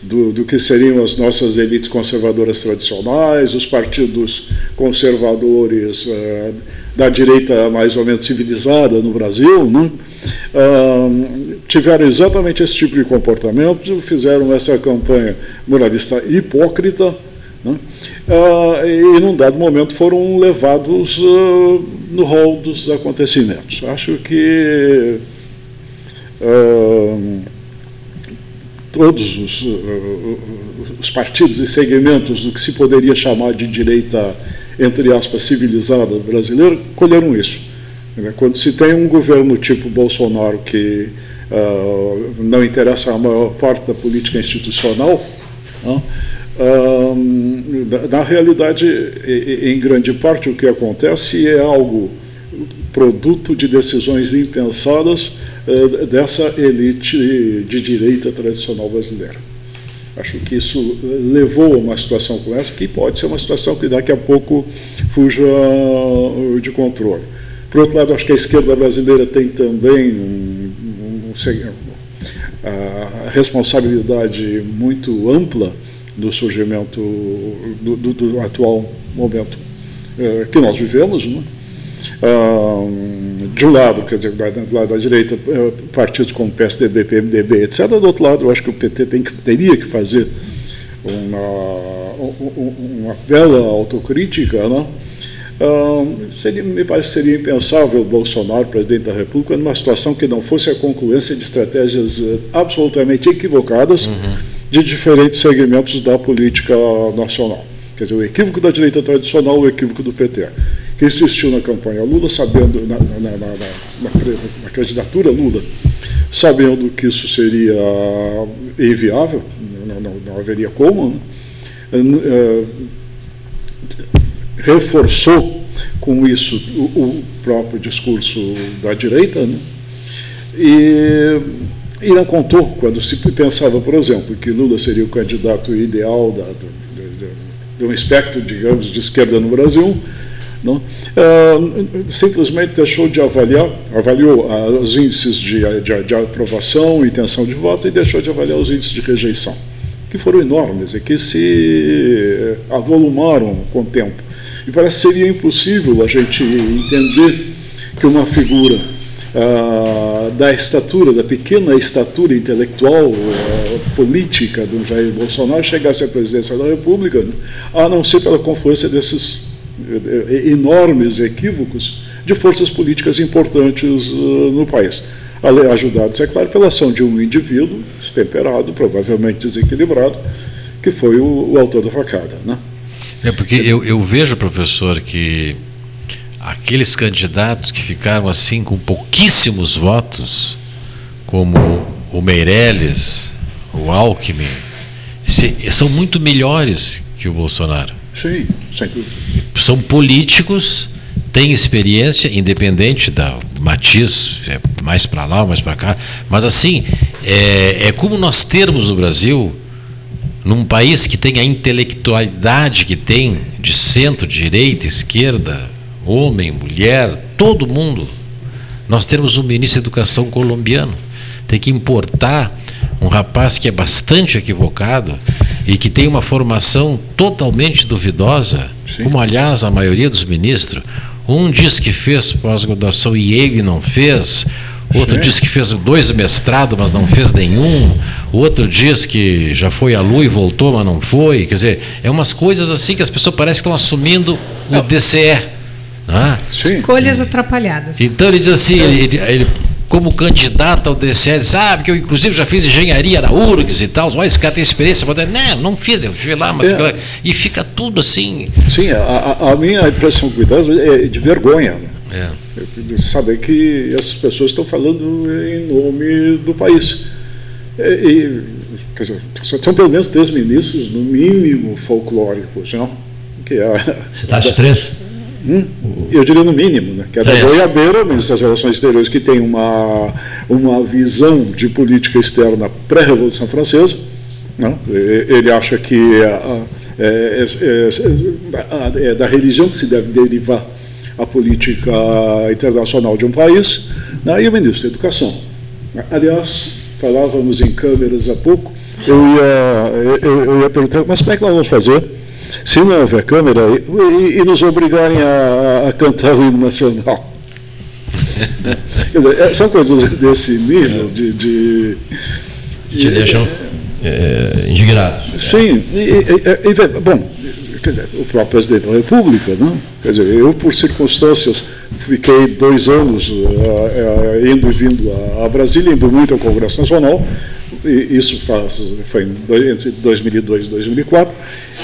do, do, que seriam as nossas elites conservadoras tradicionais, os partidos conservadores uh, da direita mais ou menos civilizada no Brasil, né? uh, tiveram exatamente esse tipo de comportamento, fizeram essa campanha moralista hipócrita, né? e num dado momento foram levados no rol dos acontecimentos. Acho que todos os, uh, os, partidos e segmentos do que se poderia chamar de direita, entre aspas, civilizada brasileira, colheram isso. Né? Quando se tem um governo tipo Bolsonaro que uh, não interessa a maior parte da política institucional, uh, na realidade, em grande parte, o que acontece é algo produto de decisões impensadas dessa elite de direita tradicional brasileira. Acho que isso levou a uma situação como essa, que pode ser uma situação que daqui a pouco fuja de controle. Por outro lado, acho que a esquerda brasileira tem também um, um, um, a responsabilidade muito ampla do surgimento do, do, do atual momento eh, que nós vivemos, né? De um lado, quer dizer, do lado da direita, eh, partidos como PSDB, PMDB, etc. Do outro lado, eu acho que o PT tem teria que fazer uma, uma bela autocrítica, né? seria, me parece que seria impensável Bolsonaro, presidente da República, numa situação que não fosse a concluência de estratégias eh, absolutamente equivocadas uhum. de diferentes segmentos da política nacional. Quer dizer, o equívoco da direita tradicional, o equívoco do PT que insistiu na campanha Lula, sabendo, na, na, na, na, candidatura Lula, sabendo que isso seria inviável, não, não, não haveria como, né? Eh, reforçou com isso o, o, próprio discurso da direita, né? e, e não contou, quando se pensava, por exemplo, que Lula seria o candidato ideal da, de, um espectro, digamos, de esquerda no Brasil, não? Uh, simplesmente deixou de avaliar, avaliou uh, os índices de, de, de, aprovação intenção de voto e deixou de avaliar os índices de rejeição, que foram enormes e que se avolumaram com o tempo. E parece que seria impossível a gente entender que uma figura uh, da estatura, da pequena estatura intelectual, política do Jair Bolsonaro chegasse à presidência da República, né? a não ser pela confluência desses enormes equívocos de forças políticas importantes uh, no país. Ajudados, é claro, pela ação de um indivíduo destemperado, provavelmente desequilibrado, que foi o, o autor da facada. Né? É porque eu, eu vejo, professor, que aqueles candidatos que ficaram assim com pouquíssimos votos, como o Meirelles, o Alckmin, são muito melhores que o Bolsonaro. Sim, sem dúvida. São políticos, têm experiência, independente da matiz, é mais para lá, mais para cá. Mas assim, é, é como nós termos no Brasil, num país que tem a intelectualidade que tem, de centro, direita, esquerda, homem, mulher, todo mundo, nós temos um ministro da Educação colombiano. Tem que importar um rapaz que é bastante equivocado e que tem uma formação totalmente duvidosa, Sim. como aliás a maioria dos ministros. Um diz que fez pós-graduação e ele não fez, outro Sim. diz que fez dois mestrados, mas não fez nenhum, outro diz que já foi à lua e voltou, mas não foi. Quer dizer, é umas coisas assim que as pessoas parecem que estão assumindo o DCE. Ah, Escolhas atrapalhadas. Então ele diz assim, ele, ele, ele como candidato ao DCE, sabe que eu inclusive já fiz engenharia na URGS e tal, olha, esse cara tem experiência, mas, não, não fiz, eu fui lá, mas é. e fica tudo assim. Sim, a, a minha impressão que me dá é de vergonha, né? É. Saber que essas pessoas estão falando em nome do país. E, quer dizer, são pelo menos três ministros, no mínimo, folclóricos, não? que é Você está de três? Hum, eu diria no mínimo, né? que é da Goiabeira, ministro das Relações Exteriores, que tem uma, uma visão de política externa pré-revolução francesa. Né? Ele acha que é, é, é, é, da religião que se deve derivar a política internacional de um país, né? e o ministro da Educação. Aliás, falávamos em câmeras há pouco, eu ia, eu, eu ia perguntar, mas como é que nós vamos fazer se não houver câmera e, e nos obrigarem a, a, cantar o hino nacional? dizer, é, são coisas desse nível de. de, de te deixam é, indignados. Sim, e, e, bom, quer dizer, o próprio presidente da República, não? Quer dizer, eu, por circunstâncias, fiquei dois anos uh, uh, indo e vindo a, a Brasília, indo muito ao Congresso Nacional, e isso faz, foi entre 2002 e 2004,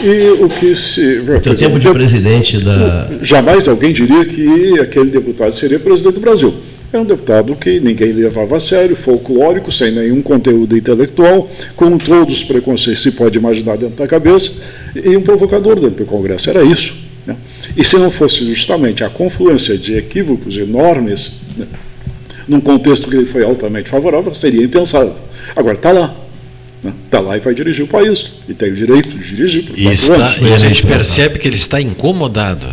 e o que se... Teu tempo de presidente da... Jamais alguém diria que aquele deputado seria presidente do Brasil. Era um deputado que ninguém levava a sério, folclórico, sem nenhum conteúdo intelectual, com todos os preconceitos que se pode imaginar dentro da cabeça, e um provocador dentro do Congresso. Era isso. Né? E se não fosse justamente a confluência de equívocos enormes, né, num contexto que ele foi altamente favorável, seria impensável. Agora, está lá. Está né? lá e vai dirigir o país. E tem o direito de dirigir. E, está, e a gente percebe que ele está incomodado.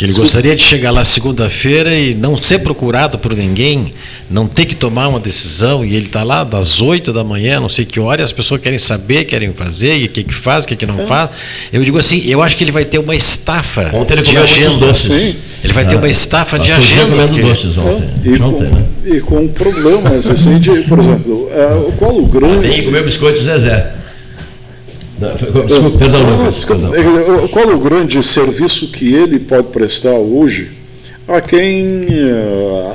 Que ele gostaria de chegar lá segunda-feira e não ser procurado por ninguém, não ter que tomar uma decisão, e ele está lá das 8 da manhã, não sei que hora, e as pessoas querem saber, querem fazer, e o que, que faz, o que, que não é. faz. Eu digo assim, eu acho que ele vai ter uma estafa ontem ele de agenda. Doces. Ele vai ter uma ah, estafa de agenda. Porque... doces ontem. É. E, ontem, com, né? e com problemas assim de, por exemplo, é, qual o grande. Nem comeu biscoito Zezé. Desculpa, perdão, Lucas. Qual o grande serviço que ele pode prestar hoje a quem.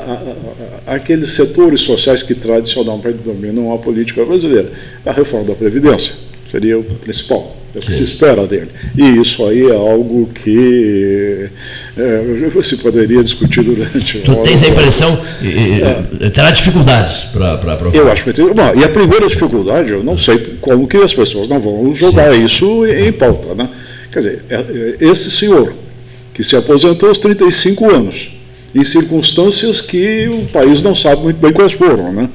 A, a, aqueles setores sociais que tradicionalmente dominam a política brasileira? A reforma da Previdência seria o principal. É o que se espera dele. E isso aí é algo que é, se poderia discutir durante. Tu tens a impressão é, terá dificuldades para aprovar? Eu acho que bom, e a primeira dificuldade, eu não sei como que as pessoas não vão jogar Sim. isso em pauta. Né? Quer dizer, é, é, esse senhor que se aposentou aos 35 anos, em circunstâncias que o país não sabe muito bem quais foram, né?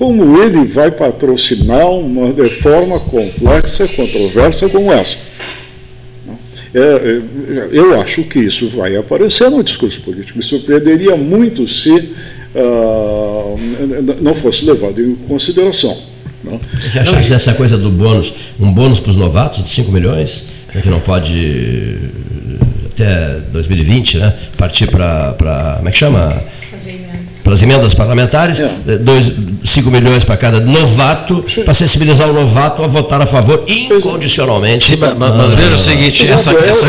Como ele vai patrocinar uma reforma complexa, controversa como essa? É, é, eu acho que isso vai aparecer no discurso político. Me surpreenderia muito se uh, não fosse levado em consideração. Não? Já acha que essa coisa do bônus, um bônus para os novatos de 5 milhões, já que não pode até 2020, né, partir para, como é que chama? Para as emendas parlamentares, é. 5 milhões para cada novato, para sensibilizar o novato a votar a favor incondicionalmente. Sim, mas, mas veja o seguinte, essa, essa,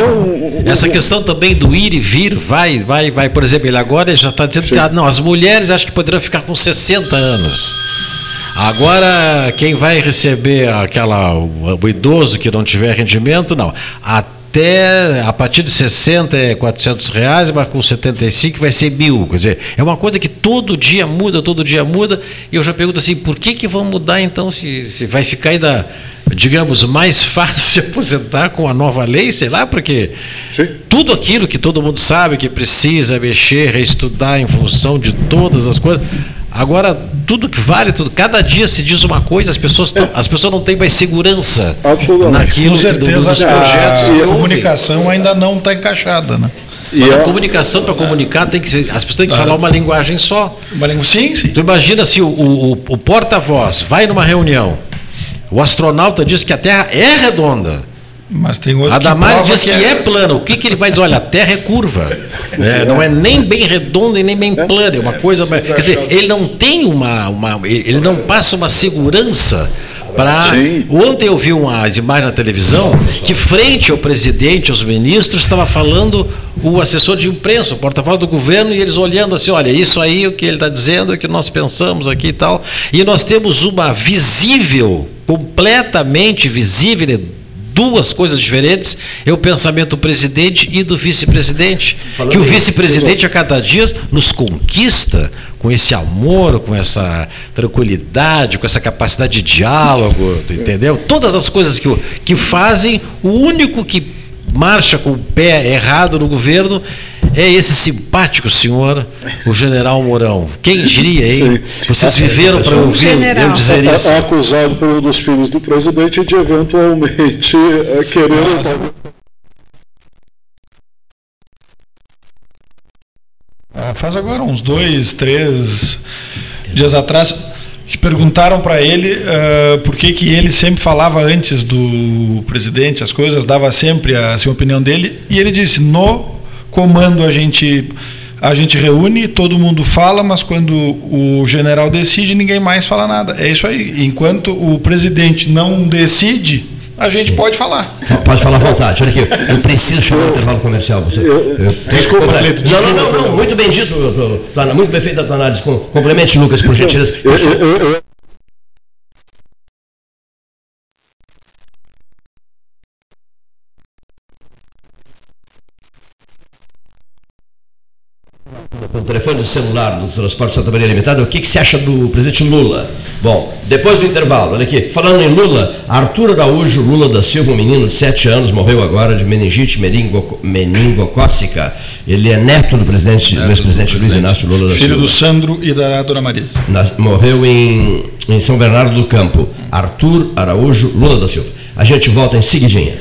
essa questão também do ir e vir, vai, vai, vai, por exemplo, ele agora já está dizendo Sim. que ah, não, as mulheres acho que poderiam ficar com 60 anos. Agora, quem vai receber aquela, o, o idoso que não tiver rendimento, não. Até até a partir de 60 é 400 reais, mas com 75 vai ser mil. Quer dizer, é uma coisa que todo dia muda, todo dia muda. E eu já pergunto assim, por que, que vão mudar então se, se vai ficar ainda, digamos, mais fácil aposentar com a nova lei, sei lá, porque Sim. tudo aquilo que todo mundo sabe que precisa mexer, reestudar em função de todas as coisas Agora, tudo que vale, tudo, cada dia se diz uma coisa, as pessoas, tão, é. as pessoas não têm mais segurança naquilo Com certeza, que, do, projetos. A, a comunicação ainda não está encaixada, né? E a, a comunicação para comunicar tem que ser, as pessoas têm que ah. falar uma linguagem só. Uma língua, sim, sim. Tu imagina se o, o, o porta-voz vai numa reunião, o astronauta diz que a Terra é redonda. Mas tem outro Adamar diz que, que é... é... plano. O que, que ele vai dizer? Olha, a Terra é curva. É, não é nem bem redonda e nem bem é. plana. É uma coisa. Mas, quer dizer, ele não tem uma, uma. Ele não passa uma segurança para. Ontem eu vi umas imagens na televisão que, frente ao presidente, aos ministros, estava falando o assessor de imprensa, o porta-voz do governo, e eles olhando assim: olha, isso aí o que ele está dizendo, é o que nós pensamos aqui e tal. E nós temos uma visível, completamente visível duas coisas diferentes é o pensamento do presidente e do vice-presidente. Que o vice-presidente a cada dia nos conquista com esse amor, com essa tranquilidade, com essa capacidade de diálogo, entendeu? Todas as coisas que, que fazem, o único que marcha com o pé errado no governo é esse simpático senhor, o general Mourão. Quem diria, hein? Vocês viveram para ouvir eu dizer isso. É acusado por um dos filhos do presidente de eventualmente é, querer. Ah, faz agora uns dois, três dias atrás que perguntaram para ele uh, por que, que ele sempre falava antes do presidente as coisas, dava sempre a assim, a opinião dele, e ele disse: no comando a gente a gente reúne, todo mundo fala, mas quando o general decide, ninguém mais fala nada. É isso aí. Enquanto o presidente não decide, a gente pode falar. Pode falar à vontade. Olha aqui, eu preciso chamar o intervalo comercial. Você, eu, eu, desculpa, Cleito. Não, não, não, não, muito bem dito, muito bem feita a tua análise. Complemente, Lucas, por gentileza. Eu, eu, telefone celular do Transporte Santa Maria Limitada, o que, que você acha do presidente Lula? Bom, depois do intervalo, olha aqui, falando em Lula, Arthur Araújo Lula da Silva, um menino de 7 anos, morreu agora de meningite meningo, meningocócica. Ele é neto do presidente, neto do ex-presidente Luiz Inácio Lula da Filho Silva. Filho do Sandro e da Dona Marisa. Nas, morreu em, em São Bernardo do Campo. Arthur Araújo Lula da Silva. A gente volta em seguidinha.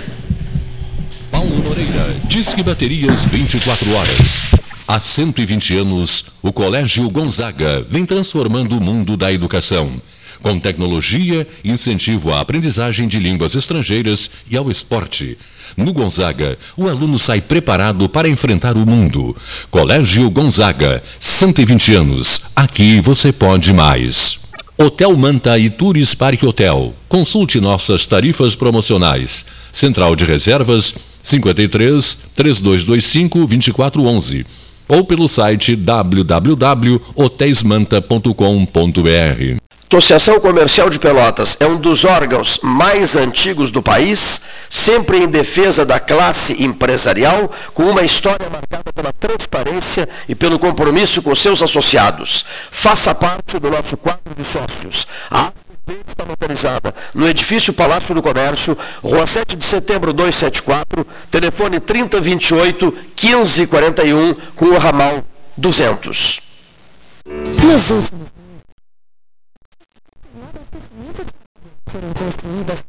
Paulo Moreira, Disque Baterias 24 horas. Há 120 anos, o Colégio Gonzaga vem transformando o mundo da educação. Com tecnologia, incentivo à aprendizagem de línguas estrangeiras e ao esporte. No Gonzaga, o aluno sai preparado para enfrentar o mundo. Colégio Gonzaga, 120 anos. Aqui você pode mais. Hotel Manta e Tours Parque Hotel. Consulte nossas tarifas promocionais. Central de Reservas 53 3225 2411 ou pelo site www.hoteismanta.com.br. Associação Comercial de Pelotas é um dos órgãos mais antigos do país, sempre em defesa da classe empresarial, com uma história marcada pela transparência e pelo compromisso com seus associados. Faça parte do nosso quadro de sócios. A está localizada no edifício Palácio do Comércio, Rua 7 de Setembro 274, telefone 3028 1541 com o ramal 200. Nos últimos foram construídas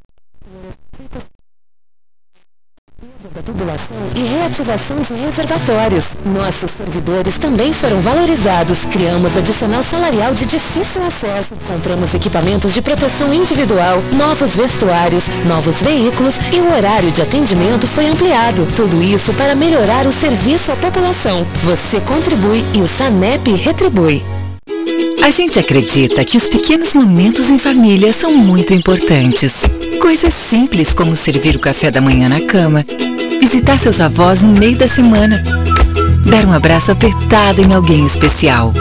da tubulação e reativação de reservatórios. Nossos servidores também foram valorizados. Criamos adicional salarial de difícil acesso. Compramos equipamentos de proteção individual, novos vestuários, novos veículos e o horário de atendimento foi ampliado. Tudo isso para melhorar o serviço à população. Você contribui e o SANEP retribui. A gente acredita que os pequenos momentos em família são muito importantes. Coisas simples como servir o café da manhã na cama, visitar seus avós no meio da semana, dar um abraço apertado em alguém especial.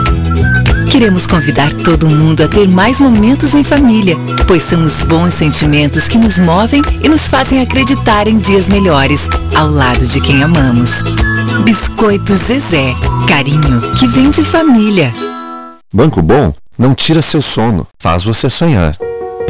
Queremos convidar todo mundo a ter mais momentos em família, pois são os bons sentimentos que nos movem e nos fazem acreditar em dias melhores, ao lado de quem amamos. Biscoito Zezé, carinho que vem de família. Banco Bom não tira seu sono, faz você sonhar.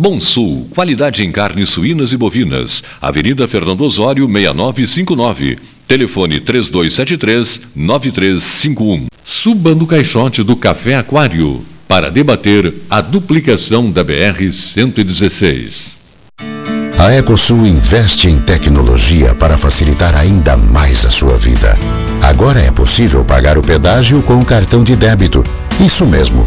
Bom Sul, qualidade em carnes suínas e bovinas. Avenida Fernando Osório, 6959. Telefone 3273-9351. Suba no caixote do Café Aquário para debater a duplicação da BR-116. A Ecosul investe em tecnologia para facilitar ainda mais a sua vida. Agora é possível pagar o pedágio com o cartão de débito. Isso mesmo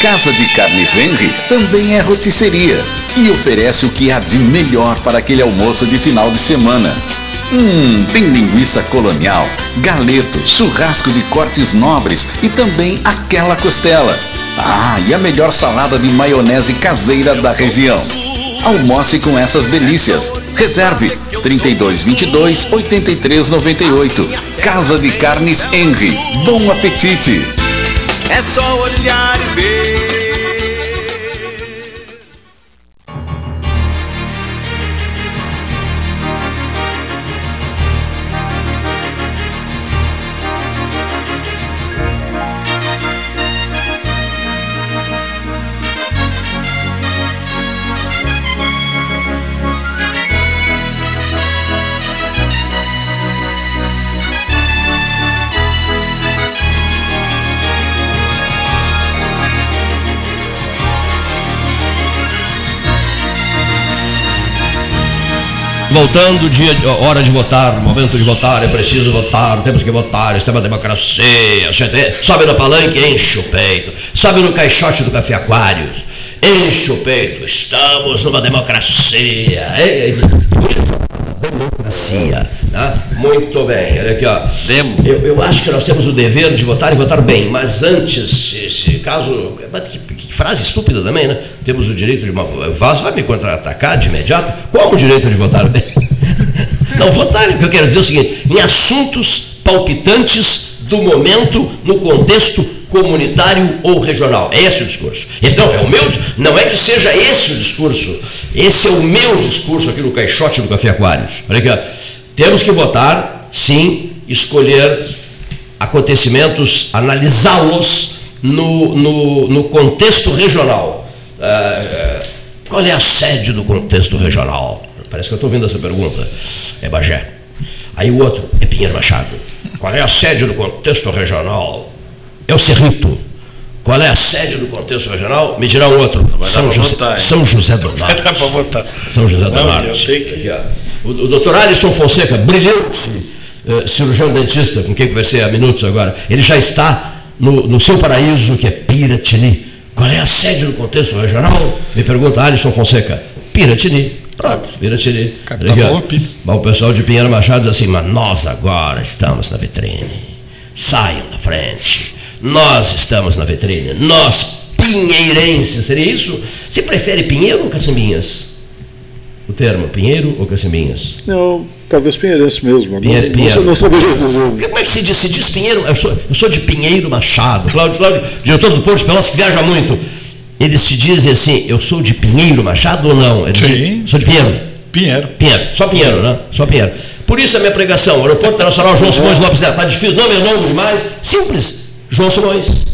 Casa de Carnes Henry também é rotisseria e oferece o que há de melhor para aquele almoço de final de semana. Hum, tem linguiça colonial, galeto, churrasco de cortes nobres e também aquela costela. Ah, e a melhor salada de maionese caseira da região. Almoce com essas delícias. Reserve 3222 8398. Casa de Carnes Henry. Bom apetite. É só olhar e ver. Voltando, dia, hora de votar, momento de votar, é preciso votar, temos que votar, isso é uma democracia. Sobe no palanque, enche o peito. Sobe no caixote do Café Aquários, enche o peito. Estamos numa democracia. Democracia. Né? Muito bem, olha aqui, ó. Eu, eu acho que nós temos o dever de votar e votar bem, mas antes, se, se caso. Que, que, frase estúpida também, né? Temos o direito de. O Vaz vai me contra-atacar de imediato. Qual o direito de votar bem? Não, votar, o que eu quero dizer é o seguinte: em assuntos palpitantes do momento, no contexto comunitário ou regional. É esse o discurso. Esse não é o meu, não é que seja esse o discurso. Esse é o meu discurso aqui no caixote do Café Aquários. Olha aqui, ó. Temos que votar, sim, escolher acontecimentos, analisá-los no, no, no contexto regional. Uh, qual é a sede do contexto regional? Parece que eu estou ouvindo essa pergunta. É Bagé. Aí o outro é Pinheiro Machado. Qual é a sede do contexto regional? É o Cerrito. Qual é a sede do contexto regional? Me dirá um outro. São José, votar, São José do Norte. Dá para votar. São José do Norte. Que... o, o doutor Alisson Fonseca, brilhante uh, cirurgião dentista, com quem conversei há minutos agora, ele já está no, no seu paraíso, que é Piratini. Qual é a sede do contexto regional? Me pergunta Alisson Fonseca. Piratini. Pronto, Piratini. Bom, o pessoal de Pinheiro Machado diz assim, mas nós agora estamos na vitrine. Saiam da frente. Nós estamos na vitrine. Nós, pinheirenses, seria isso? Você prefere Pinheiro ou Cacimbinhas? O termo, Pinheiro ou Cacimbinhas? Não, talvez Pinheirense mesmo. Pinheiro, não, Pinheiro. não saberia dizer. Como é que se diz? Se diz Pinheiro? Eu sou, eu sou de Pinheiro Machado. Cláudio, Cláudio, diretor do Porto de Pelotas, que viaja muito. Eles te dizem assim, eu sou de Pinheiro Machado ou não? Eles Sim. Dizem, sou de Pinheiro. Pinheiro. Pinheiro. Só Pinheiro, né? Só Pinheiro. Por isso a minha pregação, Aeroporto Internacional João Simões Lopes Neto. Está difícil, nome é longo demais. Simples. João Simões.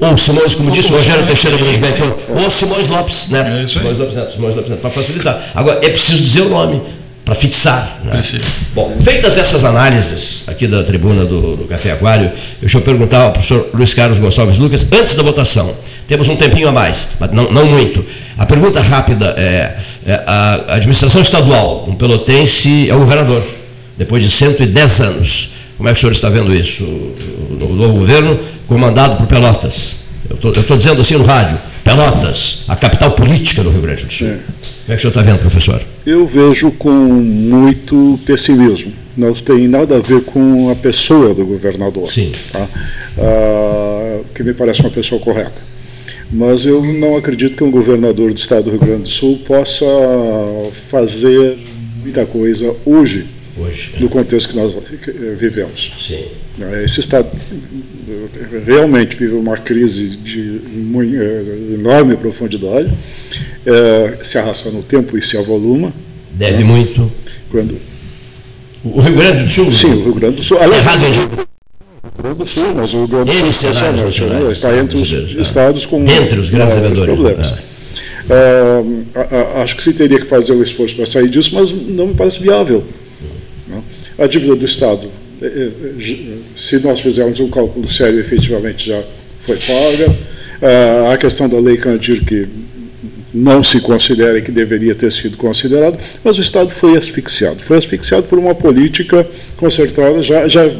Ou Simões, como disse o Rogério Teixeira Grosbeck, ou Simões Lopes Neto. É Simões Lopes Neto, Simões Lopes Neto, para facilitar. Agora, é preciso dizer o nome para fixar. Né? Bom, feitas essas análises aqui da tribuna do, do, Café Aquário, deixa eu perguntar ao professor Luiz Carlos Gonçalves Lucas, antes da votação, temos um tempinho a mais, mas não, não muito. A pergunta rápida é, é a administração estadual, um pelotense é o governador, depois de 110 anos. Como é que o senhor está vendo isso? O novo governo comandado por Pelotas. Eu estou dizendo assim no rádio, Pelotas, a capital política do Rio Grande do Sul. É. Como é que o senhor está vendo, professor? Eu vejo com muito pessimismo. Não tem nada a ver com a pessoa do governador. Sim. Tá? Ah, que me parece uma pessoa correta. Mas eu não acredito que um governador do estado do Rio Grande do Sul possa fazer muita coisa hoje, hoje no contexto que nós vivemos. Sim. Esse estado realmente vive uma crise de eh, enorme profundidade, é, se arrasta no tempo e se avoluma. Deve né? muito. Quando... O Rio Grande do Sul? Sim, o Rio Grande do Sul. Aliás, Errado, o Rio Grande do Sul, mas o Rio Grande do Sul é está entre os estados com entre os grandes devedores. problemas. É. Uh, acho que se teria que fazer um esforço para sair disso, mas não me parece viável. A dívida do Estado é, é, se nós fizermos um cálculo sério, efetivamente já foi paga. Ah, a questão da lei Candir, que não se considera que deveria ter sido considerado, mas o Estado foi asfixiado. Foi asfixiado por uma política concertada, já, já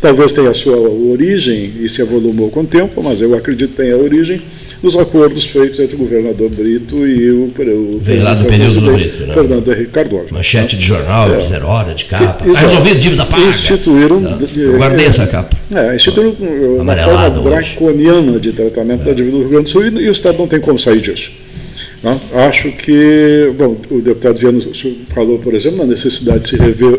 talvez tenha a sua origem e se evolumou com o tempo, mas eu acredito que tenha origem nos acordos feitos entre o governador Brito e o, o Veio lá do período do Brito, né? Fernando Henrique Cardoso. Manchete de jornal, é. de zero hora, de capa. Está resolvido dívida paga. Instituíram. Eu guardei é, essa capa. É, instituíram uma forma draconiana de tratamento é. da dívida do Rio Grande do Sul e, e o Estado não tem como sair disso. Não? Acho que, bom, o deputado Viano falou, por exemplo, na necessidade de se rever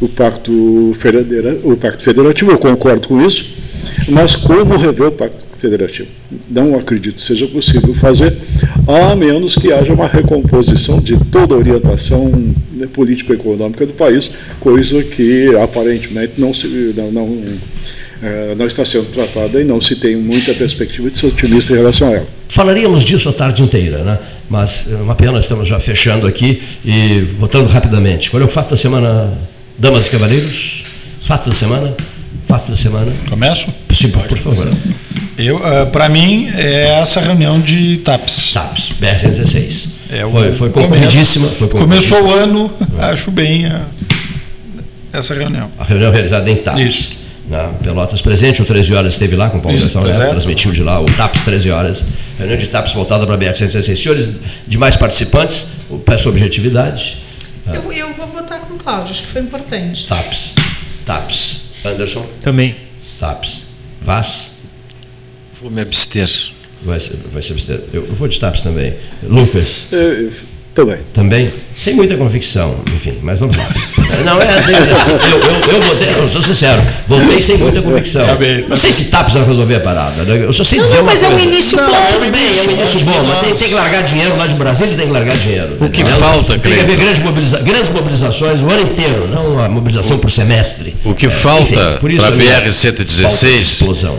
o pacto, federa, o pacto federativo, eu concordo com isso, mas como rever o pacto federativo. Não acredito seja possível fazer, a menos que haja uma recomposição de toda a orientação né, político-econômica do país, coisa que aparentemente não, se, não, não, é, não está sendo tratada e não se tem muita perspectiva de ser otimista em relação a ela. Falaríamos disso a tarde inteira, né? mas é uma pena, estamos já fechando aqui e votando rapidamente. Qual é o fato da semana, damas e cavaleiros? Fato da semana? Fato da semana. Começo? Sim, por favor. Eu, uh, ah, para mim, é essa reunião de TAPS. TAPS, BR-116. É, foi, foi concluidíssima. Foi Começou o ano, acho bem a, essa reunião. A reunião realizada em TAPS. Isso. Na Pelotas presente, o 13 horas esteve lá com o Paulo Gastão Neto, transmitiu de lá o TAPS 13 horas. Reunião de TAPS voltada para a BR-116. Senhores demais participantes, peço objetividade. Eu, eu vou votar com o Cláudio, acho que foi importante. TAPS. TAPS. Anderson? Também. TAPS. Vaz? Vou me abster. Vai, vai se abster. Eu, eu vou de TAPS também. Lucas? Eu, também. Também? Sem muita convicção, enfim, mas vamos lá. Não, é, eu, eu, eu votei, eu sou sincero, votei sem muita convicção. Não sei se TAPS vai resolver a parada, né? eu só sei não, dizer não, mas coisa. é um início não, bom. Tudo bem, é um início bom, mas tem, tem, que largar dinheiro lá de Brasília, tem que largar dinheiro. O que falta, Tem que haver grandes, mobiliza grandes mobilizações o ano inteiro, não uma mobilização por semestre. O que é, falta para a BR-116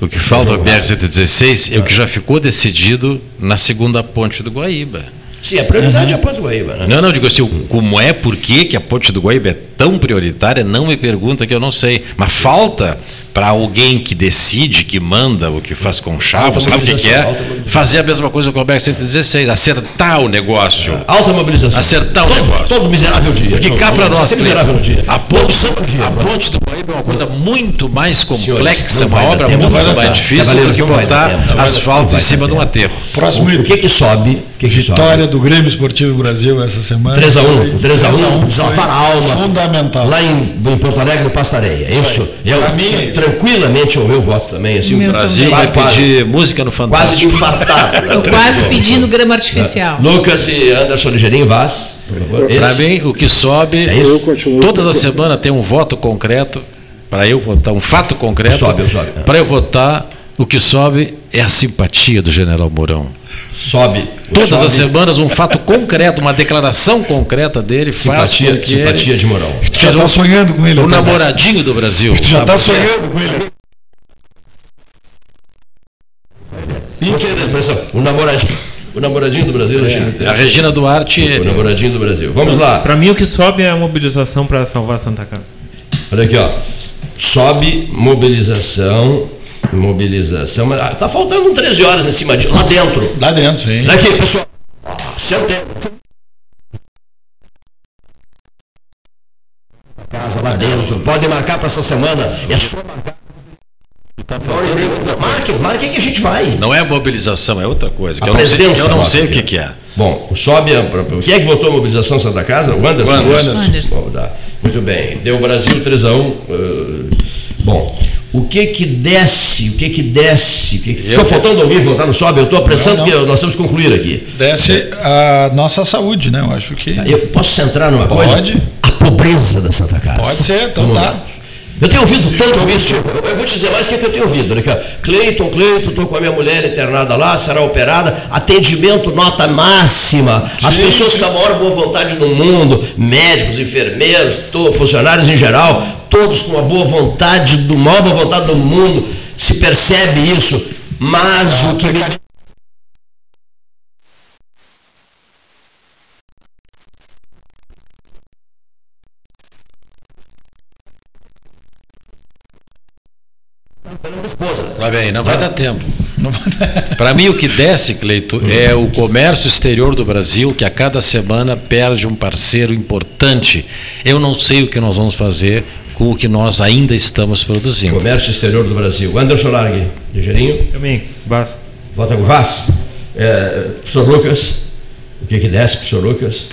O que falta ao BR-116 é o que já ficou decidido na segunda ponte do Guaíba. Sim, a prioridade uhum. é a ponte do Guaíba, né? Não, não, digo assim, como é, por que, que a ponte do Guaíba é tão prioritária, não me pergunta que eu não sei. Mas falta para alguém que decide, que manda, o que faz com chave, sabe o que, que é, fazer a mesma coisa com o BR 116, acertar o negócio. É, alta mobilização. Acertar todo, o negócio. Todo miserável dia. Porque cá para nós, miserável dia. A ponte, dia, a ponte do Guaíba é uma coisa muito mais complexa, Senhores, uma obra muito mais difícil do que botar asfalto em cima de um aterro. Próximo o, o que que sobe? Que Vitória do Grêmio Esportivo Brasil essa semana. 3x1. 3x1, desafar a alma. Fundamental. Lá em, em Porto Alegre, no Pastareia. Isso. Eu, tranquilamente o meu voto também. Assim, o Brasil vai pedir música no Fantástico. Quase de infartado. Não, quase pedindo grama artificial. É. Lucas e Anderson Ligeirinho Vaz, por favor. Para mim, o que sobe, é todas as semanas tem um voto concreto para eu votar, um fato concreto. Sobe, sobe. Para eu votar, o que sobe é a simpatia do general Mourão. Sobe. Todas sobe. as semanas, um fato concreto, uma declaração concreta dele simpatia, faz Simpatia de Mourão. Já está sonhando com ele. O namoradinho do Brasil. Já está sonhando com ele. O namoradinho. O namoradinho do Brasil é, A Regina Duarte. O namoradinho do Brasil. Vamos lá. Para mim, o que sobe é a mobilização para salvar Santa Casa. Olha aqui, ó. Sobe mobilização. Mobilização. Mas ah, tá faltando 13 horas em cima de. Lá dentro. Lá dentro, sim. Aqui, pessoal. Senta. Casa lá dentro. Pode marcar para essa semana. É só marcar. Marque, marque que a gente vai. Não é mobilização, é outra coisa. a eu presença. Não sei, eu não sei o que, que, é. Bom, o sobe. Quem é que votou a mobilização Santa Casa? O Anderson? O Anderson. Anderson. Bom, Muito bem. Deu o Brasil 3 a 1 uh, Bom, o que que desce? O que que desce? O que que... Ficou faltando alguém votar no sobe? Eu estou apressando que nós temos que concluir aqui. Desce a nossa saúde, né? Eu acho que. Eu posso centrar numa Pode. coisa? A pobreza da Santa Casa. Pode ser, então Vamos tá. Lá. Eu tenho ouvido tanto isso, eu vou te dizer mais o que, é que eu tenho ouvido. Né? Cleiton, Cleiton, estou com a minha mulher internada lá, será operada, atendimento nota máxima. Sim, As pessoas com a maior boa vontade do mundo, médicos, enfermeiros, funcionários em geral, todos com a boa vontade, do maior boa vontade do mundo, se percebe isso. Mas o que me Vai bem, não vai dar tempo. Para mim, o que desce, Cleito, é o comércio exterior do Brasil, que a cada semana perde um parceiro importante. Eu não sei o que nós vamos fazer com o que nós ainda estamos produzindo. Comércio exterior do Brasil. Anderson Largue, ligeirinho? Também, Vaz. Vota com Vaz. É, professor Lucas, o que, que desce, professor Lucas?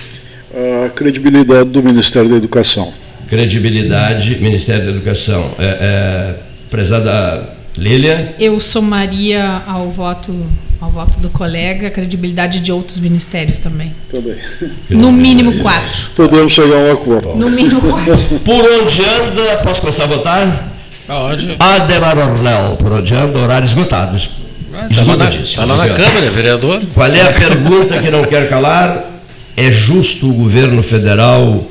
A credibilidade do Ministério da Educação. Credibilidade, Ministério da Educação. É, é, prezada Lília? Eu somaria ao voto, ao voto do colega a credibilidade de outros ministérios também. Também. No mínimo quatro. Podemos chegar a um acordo. No mínimo quatro. Por onde anda, posso começar a votar? Aonde? Ademar Ornel, por onde anda, horário esgotado. Está lá, na, tá lá na Câmara, vereador. Qual é a pergunta que não quer calar? É justo o governo federal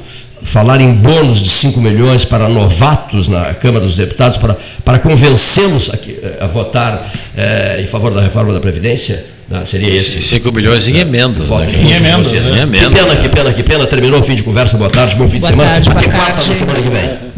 falar em bônus de 5 milhões para novatos na Câmara dos Deputados, para, para convencê-los a, eh, a, votar é, em favor da reforma da Previdência? Não, seria esse. 5 milhões em emendas. Voto né? Em emendas, né? Que pena, que pena, que pena. Terminou o fim de conversa. Boa tarde, bom fim boa de semana. Tarde, Até quarta da semana que vem.